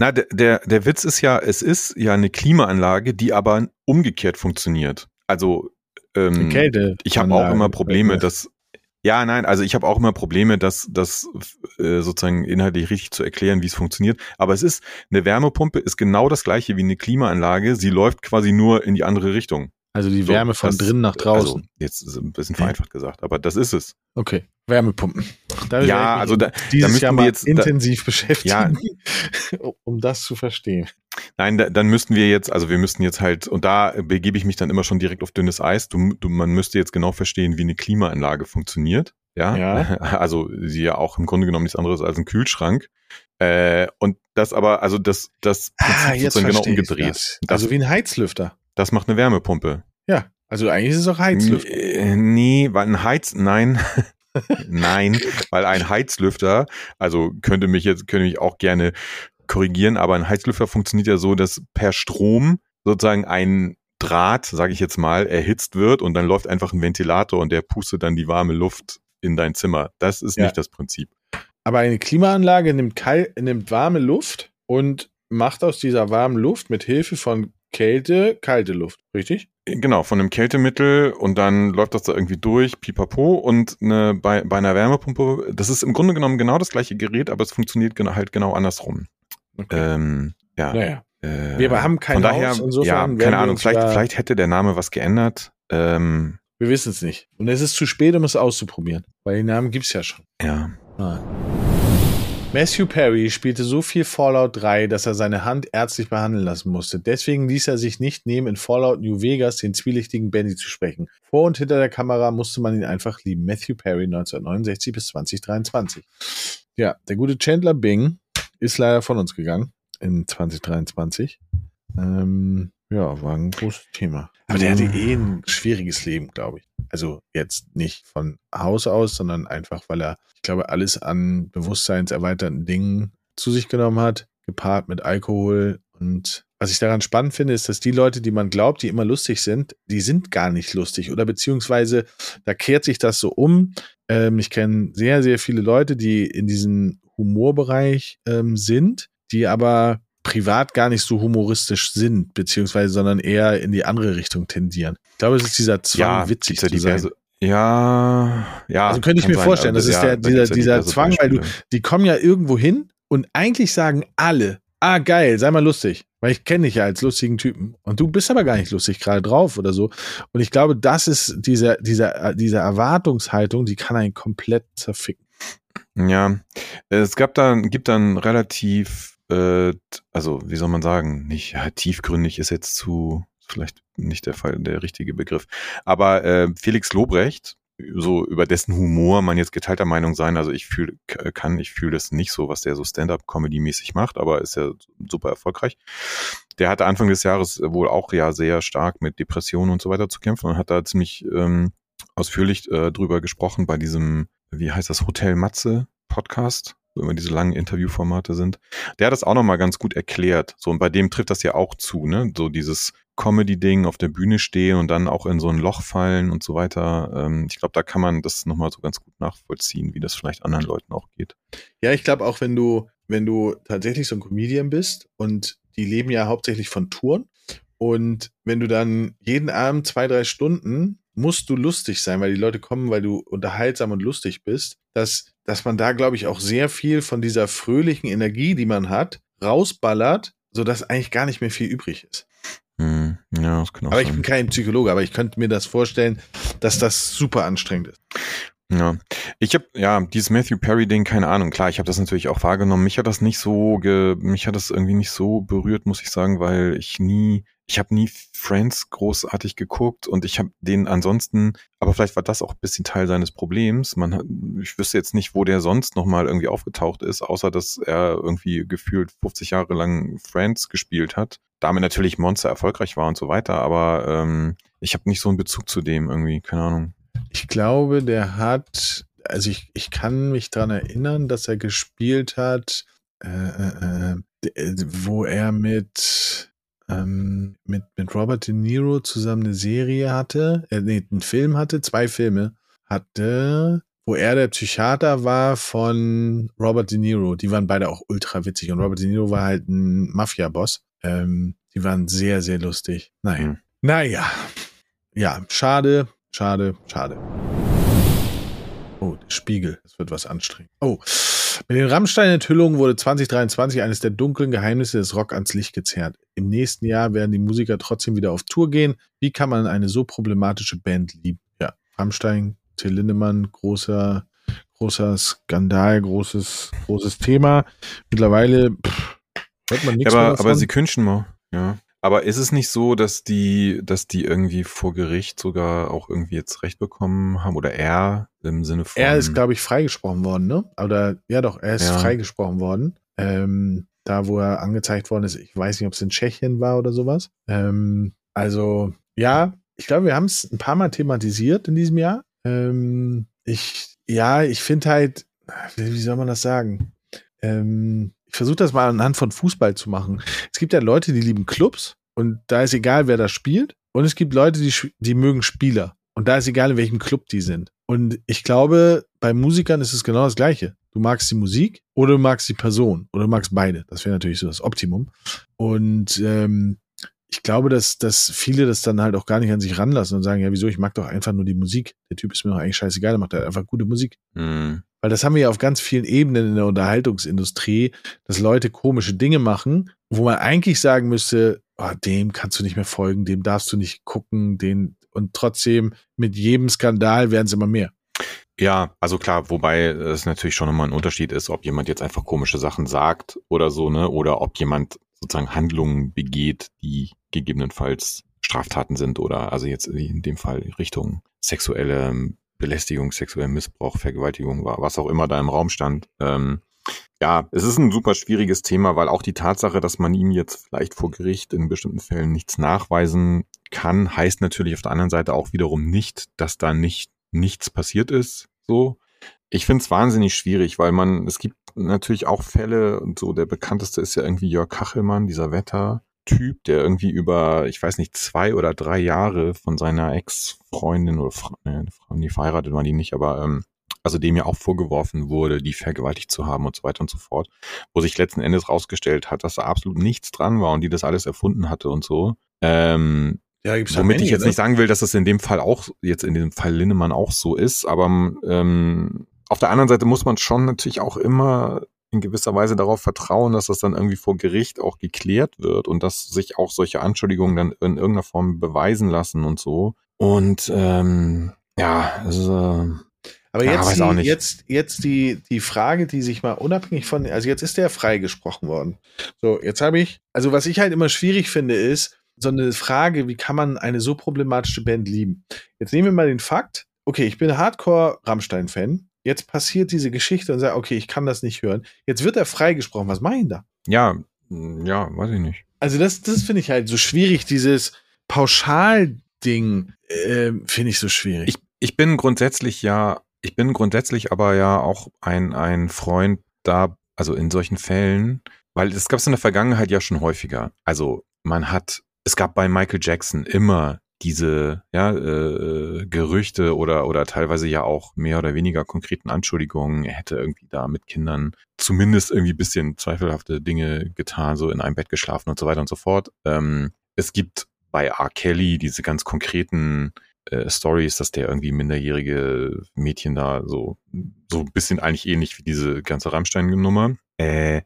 Na, der, der, der Witz ist ja, es ist ja eine Klimaanlage, die aber umgekehrt funktioniert. Also ähm, Kälte ich habe auch immer Probleme, dass ja, nein, also ich habe auch immer Probleme, das, das äh, sozusagen inhaltlich richtig zu erklären, wie es funktioniert. Aber es ist, eine Wärmepumpe ist genau das gleiche wie eine Klimaanlage. Sie läuft quasi nur in die andere Richtung. Also die Wärme so, von drinnen nach draußen. Also jetzt ist ein bisschen vereinfacht gesagt, aber das ist es. Okay, Wärmepumpen. Da ja, also da, dieses da Jahr mal jetzt intensiv da, beschäftigen, ja, (laughs) um das zu verstehen. Nein, da, dann müssten wir jetzt, also wir müssten jetzt halt, und da begebe ich mich dann immer schon direkt auf dünnes Eis. Du, du, man müsste jetzt genau verstehen, wie eine Klimaanlage funktioniert. Ja, ja. (laughs) also sie ja auch im Grunde genommen nichts anderes als ein Kühlschrank. Äh, und das aber, also das, das ah, jetzt genau umgedreht. Das. Also wie ein Heizlüfter. Das macht eine Wärmepumpe. Ja, also eigentlich ist es auch Heizlüfter. Äh, nee, weil ein Heiz, nein. (laughs) nein, weil ein Heizlüfter, also könnte mich jetzt, könnte mich auch gerne korrigieren, aber ein Heizlüfter funktioniert ja so, dass per Strom sozusagen ein Draht, sage ich jetzt mal, erhitzt wird und dann läuft einfach ein Ventilator und der pustet dann die warme Luft in dein Zimmer. Das ist ja. nicht das Prinzip. Aber eine Klimaanlage nimmt, nimmt warme Luft und macht aus dieser warmen Luft mit Hilfe von Kälte, kalte Luft, richtig? Genau, von einem Kältemittel und dann läuft das da irgendwie durch, pipapo und eine, bei, bei einer Wärmepumpe, das ist im Grunde genommen genau das gleiche Gerät, aber es funktioniert genau, halt genau andersrum. Okay. Ähm, ja. Naja. Äh, wir haben kein Von daher, Haus, insofern ja, keine Ahnung, vielleicht, vielleicht hätte der Name was geändert. Ähm, wir wissen es nicht. Und es ist zu spät, um es auszuprobieren, weil den Namen gibt es ja schon. Ja. Ah. Matthew Perry spielte so viel Fallout 3, dass er seine Hand ärztlich behandeln lassen musste. Deswegen ließ er sich nicht nehmen, in Fallout New Vegas den zwielichtigen Benny zu sprechen. Vor und hinter der Kamera musste man ihn einfach lieben. Matthew Perry 1969 bis 2023. Ja, der gute Chandler Bing ist leider von uns gegangen in 2023. Ähm, ja, war ein großes Thema. Aber der hatte eh ein schwieriges Leben, glaube ich. Also jetzt nicht von Haus aus, sondern einfach, weil er, ich glaube, alles an bewusstseinserweiternden Dingen zu sich genommen hat, gepaart mit Alkohol und was ich daran spannend finde, ist, dass die Leute, die man glaubt, die immer lustig sind, die sind gar nicht lustig. Oder beziehungsweise da kehrt sich das so um. Ähm, ich kenne sehr, sehr viele Leute, die in diesem Humorbereich ähm, sind, die aber privat gar nicht so humoristisch sind, beziehungsweise sondern eher in die andere Richtung tendieren. Ich glaube, es ist dieser Zwang, ja, witzig zu sein. Ja, ja. Also könnte ich mir sein. vorstellen, das Also, ist ja, der, da dieser, ja dieser Zwang, weil du, Beispiele. die kommen ja irgendwo hin und eigentlich sagen alle, ah geil, sei mal lustig, weil ich kenne dich ja als lustigen Typen und du bist aber gar nicht lustig gerade drauf oder so. Und ich glaube, das ist diese, diese, diese Erwartungshaltung, die kann einen komplett zerficken. Ja, es gab dann, gibt dann relativ, äh, also wie soll man sagen, nicht ja, tiefgründig ist jetzt zu vielleicht nicht der Fall, der richtige Begriff. Aber äh, Felix Lobrecht, so über dessen Humor man jetzt geteilter Meinung sein, also ich fühle, kann, ich fühle das nicht so, was der so Stand-up-Comedy-mäßig macht, aber ist ja super erfolgreich. Der hatte Anfang des Jahres wohl auch ja sehr stark mit Depressionen und so weiter zu kämpfen und hat da ziemlich ähm, ausführlich äh, drüber gesprochen bei diesem, wie heißt das, Hotel Matze Podcast, immer diese langen Interviewformate sind. Der hat das auch nochmal ganz gut erklärt. So, und bei dem trifft das ja auch zu, ne? So dieses Comedy-Ding auf der Bühne stehen und dann auch in so ein Loch fallen und so weiter. Ähm, ich glaube, da kann man das nochmal so ganz gut nachvollziehen, wie das vielleicht anderen Leuten auch geht. Ja, ich glaube auch, wenn du, wenn du tatsächlich so ein Comedian bist und die leben ja hauptsächlich von Touren und wenn du dann jeden Abend zwei, drei Stunden musst du lustig sein, weil die Leute kommen, weil du unterhaltsam und lustig bist, dass, dass man da, glaube ich, auch sehr viel von dieser fröhlichen Energie, die man hat, rausballert, sodass eigentlich gar nicht mehr viel übrig ist. Hm, ja, das kann auch Aber ich sein. bin kein Psychologe, aber ich könnte mir das vorstellen, dass das super anstrengend ist. Ja, ich habe ja dieses Matthew Perry Ding, keine Ahnung. Klar, ich habe das natürlich auch wahrgenommen. Mich hat das nicht so, ge mich hat das irgendwie nicht so berührt, muss ich sagen, weil ich nie, ich habe nie Friends großartig geguckt und ich habe den ansonsten, aber vielleicht war das auch ein bisschen Teil seines Problems. Man, ich wüsste jetzt nicht, wo der sonst noch mal irgendwie aufgetaucht ist, außer dass er irgendwie gefühlt 50 Jahre lang Friends gespielt hat. Damit natürlich Monster erfolgreich war und so weiter, aber ähm, ich habe nicht so einen Bezug zu dem irgendwie, keine Ahnung. Ich glaube, der hat, also ich, ich kann mich dran erinnern, dass er gespielt hat, äh, äh, äh, wo er mit, ähm, mit, mit Robert De Niro zusammen eine Serie hatte, äh, nee, einen Film hatte, zwei Filme hatte, wo er der Psychiater war von Robert De Niro. Die waren beide auch ultra witzig und Robert De Niro war halt ein Mafia-Boss. Ähm, die waren sehr, sehr lustig. Naja. Hm. Naja. Ja, schade, schade, schade. Oh, der Spiegel. Das wird was anstrengend. Oh. Mit den Rammstein-Enthüllungen wurde 2023 eines der dunklen Geheimnisse des Rock ans Licht gezerrt. Im nächsten Jahr werden die Musiker trotzdem wieder auf Tour gehen. Wie kann man eine so problematische Band lieben? Ja, Rammstein, Till Lindemann, großer, großer Skandal, großes, großes Thema. Mittlerweile pff, hört man nichts Ja, mehr aber, davon. aber sie künschen mal, ja. Aber ist es nicht so, dass die, dass die irgendwie vor Gericht sogar auch irgendwie jetzt Recht bekommen haben oder er im Sinne von. Er ist, glaube ich, freigesprochen worden, ne? Oder ja doch, er ist Ja. freigesprochen worden. Ähm, da, wo er angezeigt worden ist, ich weiß nicht, ob es in Tschechien war oder sowas. Ähm, also, ja, ich glaube, wir haben es ein paar Mal thematisiert in diesem Jahr. Ähm, ich, ja, ich finde halt, wie, soll man das sagen? Ähm, ich versuche das mal anhand von Fußball zu machen. Es gibt ja Leute, die lieben Clubs und da ist egal, wer da spielt. Und es gibt Leute, die, die mögen Spieler. Und da ist egal, in welchem Club die sind. Und ich glaube, bei Musikern ist es genau das Gleiche. Du magst die Musik oder du magst die Person oder du magst beide. Das wäre natürlich so das Optimum. Und ähm, ich glaube, dass, dass viele das dann halt auch gar nicht an sich ranlassen und sagen, ja, wieso, ich mag doch einfach nur die Musik. Der Typ ist mir doch eigentlich scheißegal, der macht halt einfach gute Musik. Hm. Weil das haben wir ja auf ganz vielen Ebenen in der Unterhaltungsindustrie, dass Leute komische Dinge machen, wo man eigentlich sagen müsste, oh, dem kannst du nicht mehr folgen, dem darfst du nicht gucken, den und trotzdem mit jedem Skandal werden es immer mehr. Ja, also klar, wobei es natürlich schon immer ein Unterschied ist, ob jemand jetzt einfach komische Sachen sagt oder so, ne, oder ob jemand sozusagen Handlungen begeht, die gegebenenfalls Straftaten sind oder also jetzt in dem Fall Richtung sexuelle Belästigung, sexuellen Missbrauch, Vergewaltigung war, was auch immer da im Raum stand. Ähm, ja, es ist ein super schwieriges Thema, weil auch die Tatsache, dass man ihm jetzt vielleicht vor Gericht in bestimmten Fällen nichts nachweisen kann, heißt natürlich auf der anderen Seite auch wiederum nicht, dass da nicht nichts passiert ist. So, ich finde es wahnsinnig schwierig, weil man, es gibt natürlich auch Fälle und so, der bekannteste ist ja irgendwie Jörg Kachelmann, dieser Wetter, Typ, der irgendwie über, ich weiß nicht, zwei oder drei Jahre von seiner Ex-Freundin oder Frau, nee, nee, verheiratet war die nicht, aber ähm, also dem ja auch vorgeworfen wurde, die vergewaltigt zu haben und so weiter und so fort, wo sich letzten Endes rausgestellt hat, dass da absolut nichts dran war und die das alles erfunden hatte und so. Ähm, ja, gibt's womit einige, ich jetzt ne? nicht sagen will, dass das in dem Fall auch, jetzt in dem Fall Linnemann auch so ist, aber ähm, auf der anderen Seite muss man schon natürlich auch immer in gewisser Weise darauf vertrauen, dass das dann irgendwie vor Gericht auch geklärt wird und dass sich auch solche Anschuldigungen dann in irgendeiner Form beweisen lassen und so. Und ähm, ja, also, aber jetzt, ja, die, jetzt, jetzt die, die Frage, die sich mal unabhängig von, also jetzt ist der freigesprochen worden. So, jetzt habe ich, also was ich halt immer schwierig finde, ist so eine Frage, wie kann man eine so problematische Band lieben? Jetzt nehmen wir mal den Fakt, okay, ich bin Hardcore-Rammstein-Fan, jetzt passiert diese Geschichte und sagt, okay, ich kann das nicht hören. Jetzt wird er freigesprochen. Was mache ich da? Ja, mm, ja, weiß ich nicht. Also das, das finde ich halt so schwierig, dieses Pauschal-Ding äh, finde ich so schwierig. Ich, ich bin grundsätzlich ja, ich bin grundsätzlich aber ja auch ein, ein Freund da, also in solchen Fällen, weil es gab es in der Vergangenheit ja schon häufiger. Also man hat, es gab bei Michael Jackson immer diese ja, äh, Gerüchte oder, oder teilweise ja auch mehr oder weniger konkreten Anschuldigungen, er hätte irgendwie da mit Kindern zumindest irgendwie bisschen zweifelhafte Dinge getan, so in einem Bett geschlafen und so weiter und so fort. Ähm, es gibt bei R. Kelly diese ganz konkreten äh, Stories, dass der irgendwie minderjährige Mädchen da so, so ein bisschen eigentlich ähnlich wie diese ganze Rammstein-Nummer. Äh,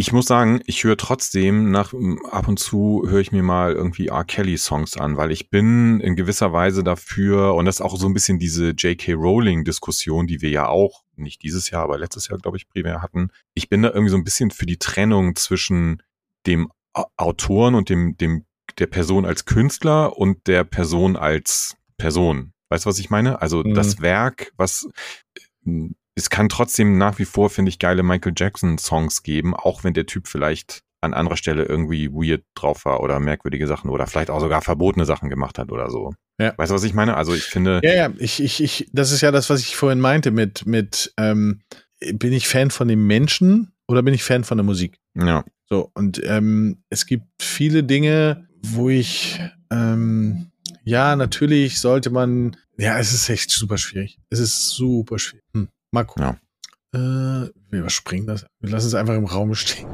ich muss sagen, ich höre trotzdem nach ab und zu höre ich mir mal irgendwie R. Kelly Songs an, weil ich bin in gewisser Weise dafür und das ist auch so ein bisschen diese J.K. Rowling Diskussion, die wir ja auch nicht dieses Jahr, aber letztes Jahr glaube ich primär hatten. Ich bin da irgendwie so ein bisschen für die Trennung zwischen dem Autoren und dem dem der Person als Künstler und der Person als Person. Weißt du, was ich meine? Also mhm. das Werk, was es kann trotzdem nach wie vor, finde ich, geile Michael Jackson-Songs geben, auch wenn der Typ vielleicht an anderer Stelle irgendwie weird drauf war oder merkwürdige Sachen oder vielleicht auch sogar verbotene Sachen gemacht hat oder so. Ja. Weißt du, was ich meine? Also ich finde. Ja, ja, ich, ich, ich, das ist ja das, was ich vorhin meinte mit, mit, ähm, bin ich Fan von dem Menschen oder bin ich Fan von der Musik? Ja. So, und ähm, es gibt viele Dinge, wo ich, ähm, ja, natürlich sollte man, ja, es ist echt super schwierig. Es ist super schwierig. Hm. Mal gucken. Ja. Äh, wir überspringen das. Wir lassen es einfach im Raum stehen.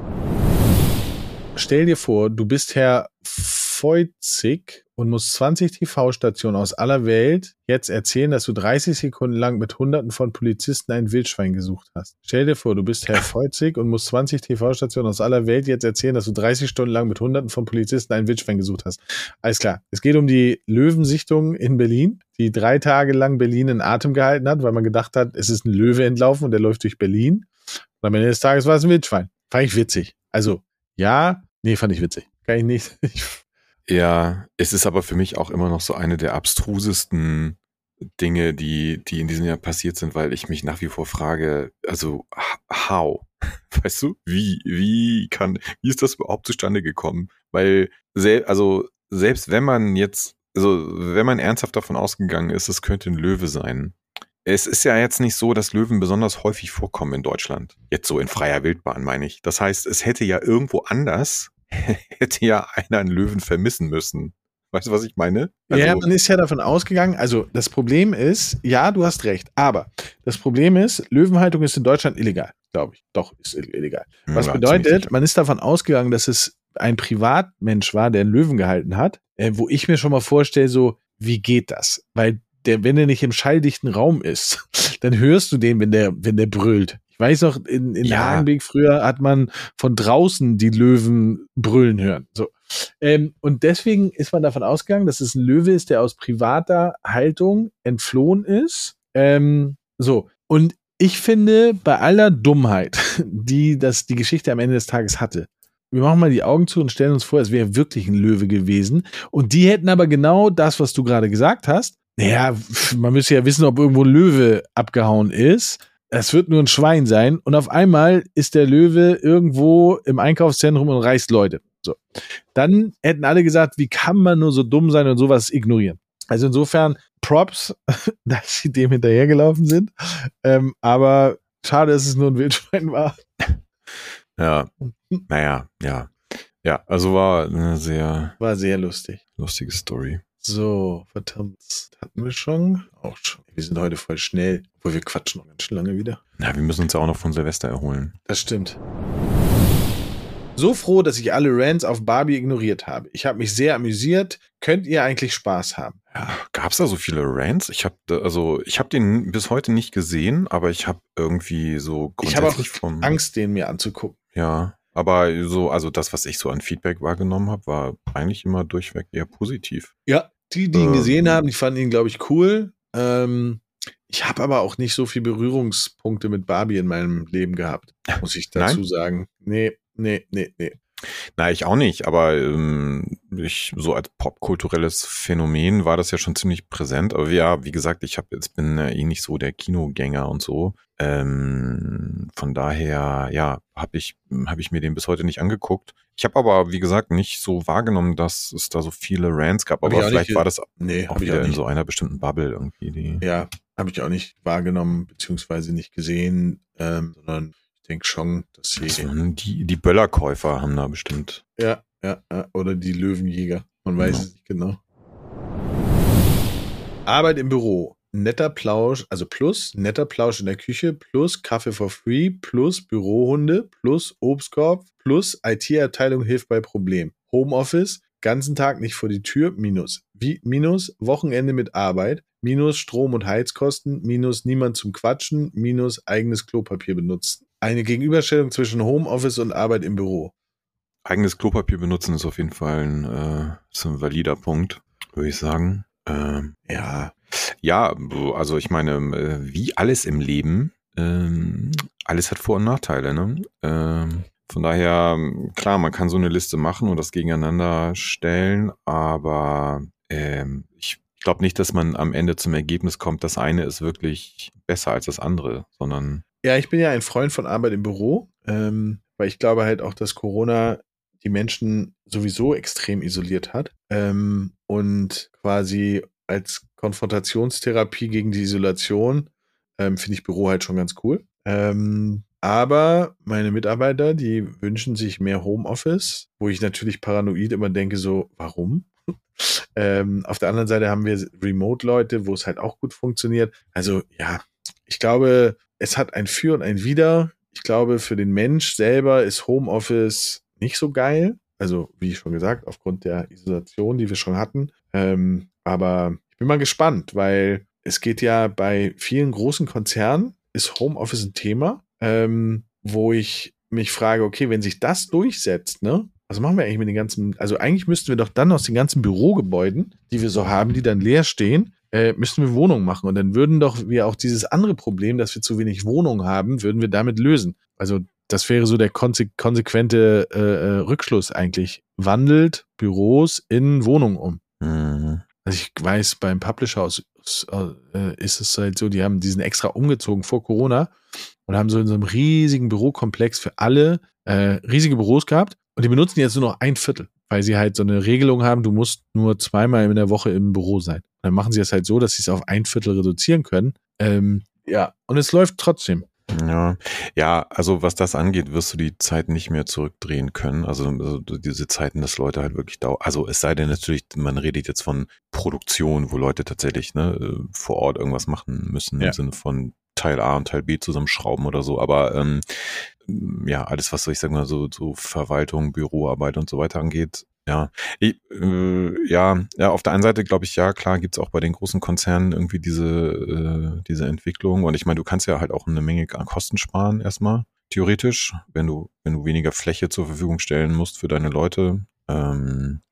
Stell dir vor, du bist Herr Feuzig und musst 20 TV-Stationen aus aller Welt jetzt erzählen, dass du 30 Sekunden lang mit Hunderten von Polizisten ein Wildschwein gesucht hast. Stell dir vor, du bist Herr (laughs) Feuzig und musst 20 TV-Stationen aus aller Welt jetzt erzählen, dass du 30 Stunden lang mit Hunderten von Polizisten ein Wildschwein gesucht hast. Alles klar. Es geht um die Löwensichtung in Berlin, die drei Tage lang Berlin in Atem gehalten hat, weil man gedacht hat, es ist ein Löwe entlaufen und der läuft durch Berlin. Und am Ende des Tages war es ein Wildschwein. Fand ich witzig. Also, ja, nee, fand ich witzig. Kann ich nicht. (laughs) Ja, es ist aber für mich auch immer noch so eine der abstrusesten Dinge, die, die in diesem Jahr passiert sind, weil ich mich nach wie vor frage, also how? (laughs) Weißt du, wie, wie kann, wie ist das überhaupt zustande gekommen? Weil, sel also selbst wenn man jetzt, also wenn man ernsthaft davon ausgegangen ist, es könnte ein Löwe sein. Es ist ja jetzt nicht so, dass Löwen besonders häufig vorkommen in Deutschland. Jetzt so in freier Wildbahn, meine ich. Das heißt, es hätte ja irgendwo anders (laughs) hätte ja einer einen Löwen vermissen müssen. Weißt du, was ich meine? Also, ja, man ist ja davon ausgegangen, also das Problem ist, ja, du hast recht, aber das Problem ist, Löwenhaltung ist in Deutschland illegal, glaube ich. Doch, ist illegal. Was ja, bedeutet, man ist davon ausgegangen, dass es ein Privatmensch war, der einen Löwen gehalten hat, äh, wo ich mir schon mal vorstelle, so, wie geht das? Weil der, wenn er nicht im schalldichten Raum ist, (laughs) dann hörst du den, wenn der, wenn der brüllt. Ich weiß noch, in, in ja. Hagenbeek früher hat man von draußen die Löwen brüllen hören. So. Ähm, und deswegen ist man davon ausgegangen, dass es ein Löwe ist, der aus privater Haltung entflohen ist. Ähm, so. Und ich finde, bei aller Dummheit, (laughs) die das die Geschichte am Ende des Tages hatte, wir machen mal die Augen zu und stellen uns vor, es wäre wirklich ein Löwe gewesen. Und die hätten aber genau das, was du gerade gesagt hast. Naja, man müsste ja wissen, ob irgendwo ein Löwe abgehauen ist es wird nur ein Schwein sein und auf einmal ist der Löwe irgendwo im Einkaufszentrum und reißt Leute. So. Dann hätten alle gesagt, wie kann man nur so dumm sein und sowas ignorieren? Also insofern Props, (laughs) dass sie dem hinterhergelaufen sind. Ähm, aber schade, dass es nur ein Wildschwein war. Ja, naja, ja. Ja, also war eine sehr War sehr lustig. lustige Story. So, verdammt. Hatten wir schon? Auch schon. Wir sind heute voll schnell. Obwohl wir quatschen noch ganz schön lange wieder. Ja, wir müssen uns ja auch noch von Silvester erholen. Das stimmt. So froh, dass ich alle Rants auf Barbie ignoriert habe. Ich habe mich sehr amüsiert. Könnt ihr eigentlich Spaß haben? Ja, gab's da so viele Rants? Ich habe also ich habe den bis heute nicht gesehen, aber ich habe irgendwie so Ich habe grundsätzlich Angst, den mir anzugucken. ja, aber so also das, was ich so an Feedback wahrgenommen habe, war eigentlich immer durchweg eher positiv. Ja. Die, die ihn Ähm. gesehen haben, die fanden ihn, glaube ich, cool. Ähm, ich habe aber auch nicht so viel Berührungspunkte mit Barbie in meinem Leben gehabt, muss ich dazu Nein? sagen. Nee, nee, nee, nee. Na, ich auch nicht, aber ähm, ich so als popkulturelles Phänomen war das ja schon ziemlich präsent. Aber ja, wie gesagt, ich habe jetzt bin äh, eh nicht so der Kinogänger und so. Ähm, von daher, ja, habe ich habe ich mir den bis heute nicht angeguckt. Ich habe aber, wie gesagt, nicht so wahrgenommen, dass es da so viele Rants gab. Hab Aber vielleicht nicht war das Nee, auch wieder auch in so einer bestimmten Bubble irgendwie. Die, Ja, habe ich auch nicht wahrgenommen, beziehungsweise nicht gesehen, ähm, sondern denke schon, dass sie. so, die, die Böllerkäufer haben da bestimmt. Ja, ja, ja, oder die Löwenjäger. Man weiß Genau. es nicht genau. Arbeit im Büro. Netter Plausch, also plus netter Plausch in der Küche, plus Kaffee for free, plus Bürohunde, plus Obstkorb, plus IT-Abteilung hilft bei Problem. Homeoffice, ganzen Tag nicht vor die Tür, minus. Wie, minus Wochenende mit Arbeit, minus Strom- und Heizkosten, minus niemand zum Quatschen, minus eigenes Klopapier benutzen. Eine Gegenüberstellung zwischen Homeoffice und Arbeit im Büro. Eigenes Klopapier benutzen ist auf jeden Fall ein, äh, ein valider Punkt, würde ich sagen. Ähm, Ja, Ja, also ich meine, äh, wie alles im Leben, ähm, alles hat Vor- und Nachteile. Ne? Ähm, von daher, klar, man kann so eine Liste machen und das gegeneinander stellen, aber ähm, ich glaube nicht, dass man am Ende zum Ergebnis kommt, das eine ist wirklich besser als das andere, sondern Ja, ich bin ja ein Freund von Arbeit im Büro, ähm, weil ich glaube halt auch, dass Corona die Menschen sowieso extrem isoliert hat ähm, und quasi als Konfrontationstherapie gegen die Isolation ähm, finde ich Büro halt schon ganz cool. Ähm, aber meine Mitarbeiter, die wünschen sich mehr Homeoffice, wo ich natürlich paranoid immer denke, so, warum? (laughs) ähm, auf der anderen Seite haben wir Remote-Leute, wo es halt auch gut funktioniert. Also ja, ich glaube, es hat ein Für und ein Wider. Ich glaube, für den Mensch selber ist Homeoffice nicht so geil. Also, wie schon gesagt, aufgrund der Isolation, die wir schon hatten. Ähm, aber ich bin mal gespannt, weil es geht ja bei vielen großen Konzernen, ist Homeoffice ein Thema, ähm, wo ich mich frage, okay, wenn sich das durchsetzt, ne? Was machen wir eigentlich mit den ganzen, also eigentlich müssten wir doch dann aus den ganzen Bürogebäuden, die wir so haben, die dann leer stehen, äh, müssten wir Wohnungen machen. Und dann würden doch wir auch dieses andere Problem, dass wir zu wenig Wohnungen haben, würden wir damit lösen. Also das wäre so der konse konsequente äh, äh, Rückschluss eigentlich. Wandelt Büros in Wohnungen um. mh, Also ich weiß, beim Publisher aus, aus, äh, ist es halt so, die haben diesen extra umgezogen vor Corona und haben so in so einem riesigen Bürokomplex für alle äh, riesige Büros gehabt und die benutzen jetzt nur noch ein Viertel, weil sie halt so eine Regelung haben, du musst nur zweimal in der Woche im Büro sein. Und dann machen sie es halt so, dass sie es auf ein Viertel reduzieren können. Ähm, ja, und es läuft trotzdem. Ja, ja, also was das angeht, wirst du die Zeit nicht mehr zurückdrehen können. Also, also diese Zeiten, dass Leute halt wirklich dauern. Also es sei denn natürlich, man redet jetzt von Produktion, wo Leute tatsächlich ne, äh, vor Ort irgendwas machen müssen Ja. im Sinne von Teil A und Teil B zusammenschrauben oder so. Aber ähm, ja, alles, was ich sag mal, so, so Verwaltung, Büroarbeit und so weiter angeht, ja. Ich, äh, ja, ja, auf der einen Seite glaube ich, ja, klar, gibt's auch bei den großen Konzernen irgendwie diese, äh, diese Entwicklung. Und ich meine, du kannst ja halt auch eine Menge an Kosten sparen, erstmal, theoretisch, wenn du, wenn du weniger Fläche zur Verfügung stellen musst für deine Leute. Ähm,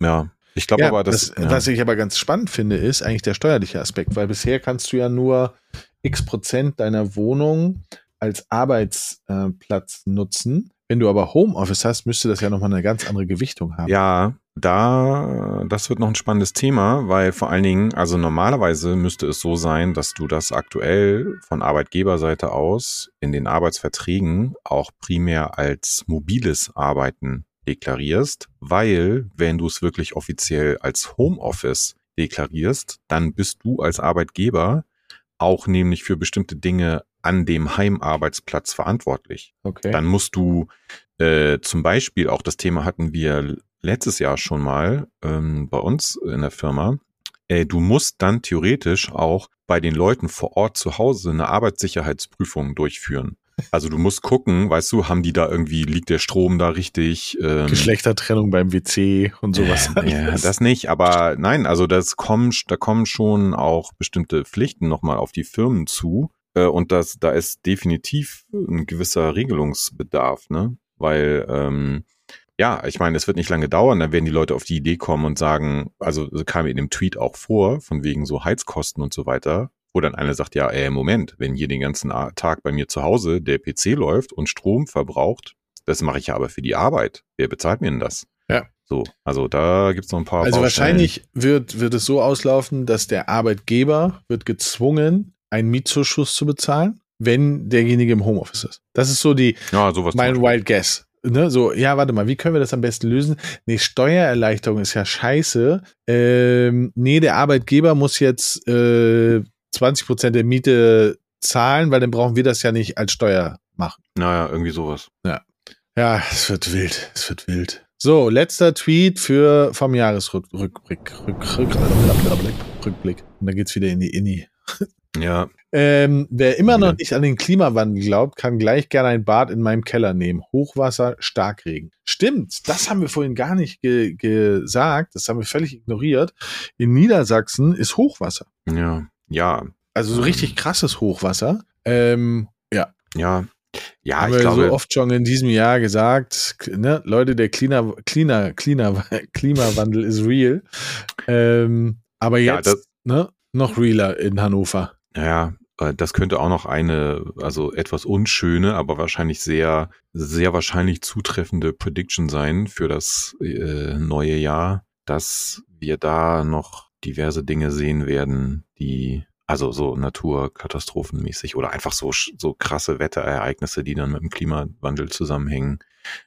ja, ich glaube Ja, aber, dass. das, ja. Was ich aber ganz spannend finde, ist eigentlich der steuerliche Aspekt, weil bisher kannst du ja nur x Prozent deiner Wohnung als Arbeitsplatz nutzen. Wenn du aber Homeoffice hast, müsste das ja nochmal eine ganz andere Gewichtung haben. Ja, da, das wird noch ein spannendes Thema, weil vor allen Dingen, also normalerweise müsste es so sein, dass du das aktuell von Arbeitgeberseite aus in den Arbeitsverträgen auch primär als mobiles Arbeiten deklarierst, weil wenn du es wirklich offiziell als Homeoffice deklarierst, dann bist du als Arbeitgeber auch nämlich für bestimmte Dinge an dem Heimarbeitsplatz verantwortlich. Okay. Dann musst du äh, zum Beispiel, auch das Thema hatten wir letztes Jahr schon mal ähm, bei uns in der Firma, äh, du musst dann theoretisch auch bei den Leuten vor Ort zu Hause eine Arbeitssicherheitsprüfung durchführen. Also du musst gucken, weißt du, haben die da irgendwie, liegt der Strom da richtig? Ähm, Geschlechtertrennung beim WC und sowas. Äh, ja, das nicht, aber nein, also das kommen, da kommen schon auch bestimmte Pflichten nochmal auf die Firmen zu. Äh, und das, da ist definitiv ein gewisser Regelungsbedarf, ne? Weil, ähm, ja, ich meine, es wird nicht lange dauern, dann werden die Leute auf die Idee kommen und sagen, also kam in dem Tweet auch vor, von wegen so Heizkosten und so weiter, wo dann einer sagt, ja, ey, Moment, wenn hier den ganzen Tag bei mir zu Hause der PC läuft und Strom verbraucht, das mache ich ja aber für die Arbeit. Wer bezahlt mir denn das? Ja. So, also da gibt's noch ein paar. Also Baustellen. wahrscheinlich wird, wird es so auslaufen, dass der Arbeitgeber wird gezwungen, einen Mietzuschuss zu bezahlen, wenn derjenige im Homeoffice ist. Das ist so die, ja, mein. Wild Guess. Ne, so, ja, warte mal, wie können wir das am besten lösen? Nee, Steuererleichterung ist ja scheiße. Ähm, nee, der Arbeitgeber muss jetzt äh, 20 Prozent der Miete zahlen, weil dann brauchen wir das ja nicht als Steuer machen. Naja, irgendwie sowas. Ja, es wird wild, es wird wild. So, letzter Tweet für vom Jahresrückblick. Rück, Rück, Rück, Rückblick. Und dann geht's wieder in die Inni. Ja, Ähm, wer immer noch Ja. nicht an den Klimawandel glaubt, kann gleich gerne ein Bad in meinem Keller nehmen. Hochwasser, Starkregen. Stimmt, das haben wir vorhin gar nicht ge gesagt. Das haben wir völlig ignoriert. In Niedersachsen ist Hochwasser. ja, ja, Also so richtig krasses Hochwasser. Ähm, ja, ja. Ja, haben ich wir glaube, so oft schon in diesem Jahr gesagt, ne, Leute, der Cleaner, Cleaner, Cleaner, Klimawandel ist real. Ähm, aber Ja, jetzt, das- ne, noch realer in Hannover. Ja, äh, das könnte auch noch eine, also etwas unschöne, aber wahrscheinlich sehr, sehr wahrscheinlich zutreffende Prediction sein für das äh, neue Jahr, dass wir da noch diverse Dinge sehen werden, die, also so naturkatastrophenmäßig oder einfach so, so krasse Wetterereignisse, die dann mit dem Klimawandel zusammenhängen,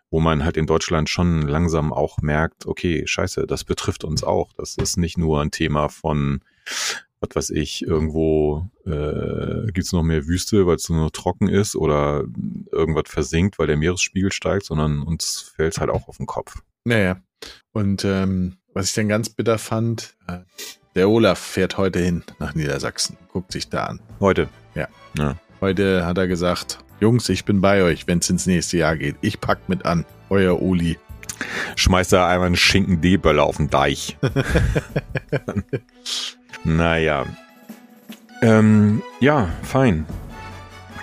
wo man halt in Deutschland schon langsam auch merkt, okay, scheiße, das betrifft uns auch. Das ist nicht nur ein Thema von was weiß ich, irgendwo äh, gibt es noch mehr Wüste, weil es nur trocken ist oder irgendwas versinkt, weil der Meeresspiegel steigt, sondern uns fällt es halt auch auf den Kopf. Naja. Und ähm, was ich dann ganz bitter fand, äh, der Olaf fährt heute hin nach Niedersachsen, guckt sich da an. Heute. Ja. ja. Heute hat er gesagt, Jungs, ich bin bei euch, wenn es ins nächste Jahr geht. Ich pack mit an. Euer Uli. Schmeißt da einmal einen Schinken D-Böller auf den Deich. (laughs) naja. Ähm, ja, fein.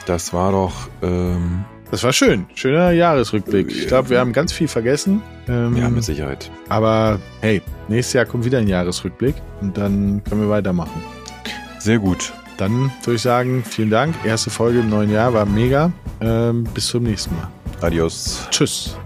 Das war doch, ähm, Das war schön. Schöner Jahresrückblick. Ich glaube, wir haben ganz viel vergessen. Ähm, ja, mit Sicherheit. aber hey, nächstes Jahr kommt wieder ein Jahresrückblick und dann können wir weitermachen. Sehr gut. Dann würde ich sagen, vielen Dank. Erste Folge im neuen Jahr war mega. Ähm, bis zum nächsten Mal. Adios. Tschüss.